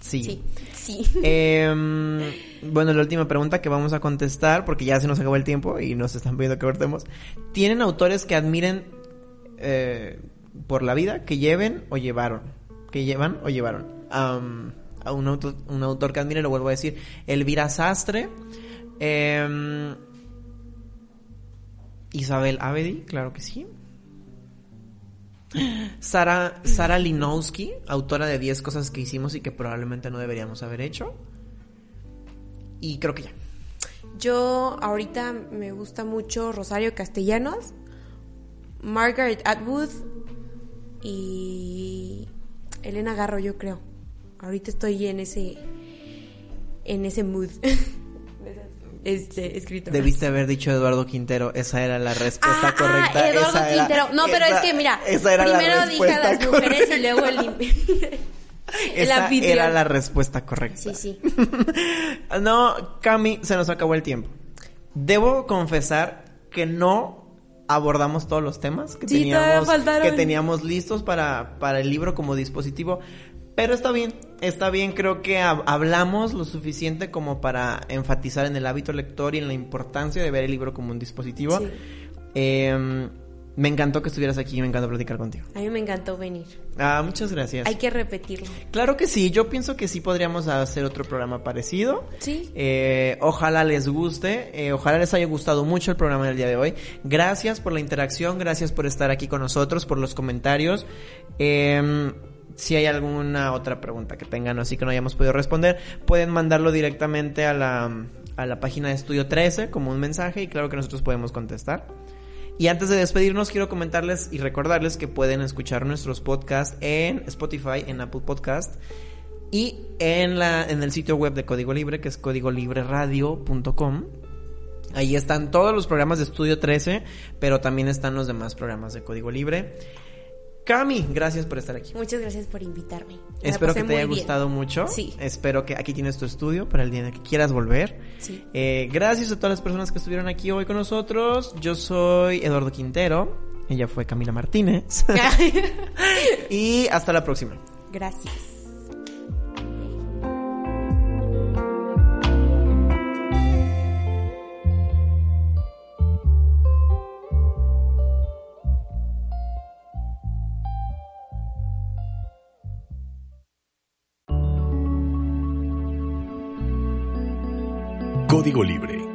Sí. Sí, sí. Em, bueno, la última pregunta que vamos a contestar, porque ya se nos acabó el tiempo y nos están pidiendo que cortemos. ¿Tienen autores que admiren eh, por la vida, que lleven o llevaron? Que llevan o llevaron. A un un autor que admire, lo vuelvo a decir, Elvira Sastre. em, Isabel Abedi, claro que sí. Sara, Sara Linowski, autora de 10 cosas que hicimos y que probablemente no deberíamos haber hecho. Y creo que ya. Yo ahorita me gusta mucho Rosario Castellanos, Margaret Atwood y Elena Garro, yo creo. Ahorita estoy en ese en ese mood. este escritor. Debiste haber dicho Eduardo Quintero, esa era la respuesta Ah, ah, correcta. Eduardo esa era- Quintero. No, pero esa- es que mira, esa era la primero dije a las mujeres y luego el, Esa era la respuesta correcta. Sí, sí. No, Cami, se nos acabó el tiempo. Debo confesar que no abordamos todos los temas que Sí, teníamos que teníamos listos para, para el libro como dispositivo. Pero está bien, está bien, creo que hab- hablamos lo suficiente como para enfatizar en el hábito lector y en la importancia de ver el libro como un dispositivo. Sí. Eh, me encantó que estuvieras aquí, me encantó platicar contigo. A mí me encantó venir. Ah, muchas gracias. Hay que repetirlo. Claro que sí, yo pienso que sí podríamos hacer otro programa parecido. Sí. Eh, ojalá les guste, eh, ojalá les haya gustado mucho el programa del día de hoy. Gracias por la interacción, gracias por estar aquí con nosotros, por los comentarios. Eh, si hay alguna otra pregunta que tengan o así que no hayamos podido responder, pueden mandarlo directamente a la, a la página de Estudio 13 como un mensaje y claro que nosotros podemos contestar. Y antes de despedirnos, quiero comentarles y recordarles que pueden escuchar nuestros podcasts en Spotify, en Apple Podcast y en, la, en el sitio web de Código Libre, que es códigolibreradio.com. Ahí están todos los programas de Estudio 13, pero también están los demás programas de Código Libre. Cami, gracias por estar aquí. Muchas gracias por invitarme. Me Espero que te haya bien. gustado mucho. Sí. Espero que aquí tienes tu estudio para el día en el que quieras volver. Sí. Eh, gracias a todas las personas que estuvieron aquí hoy con nosotros. Yo soy Eduardo Quintero. Ella fue Camila Martínez. y hasta la próxima. Gracias. Código Libre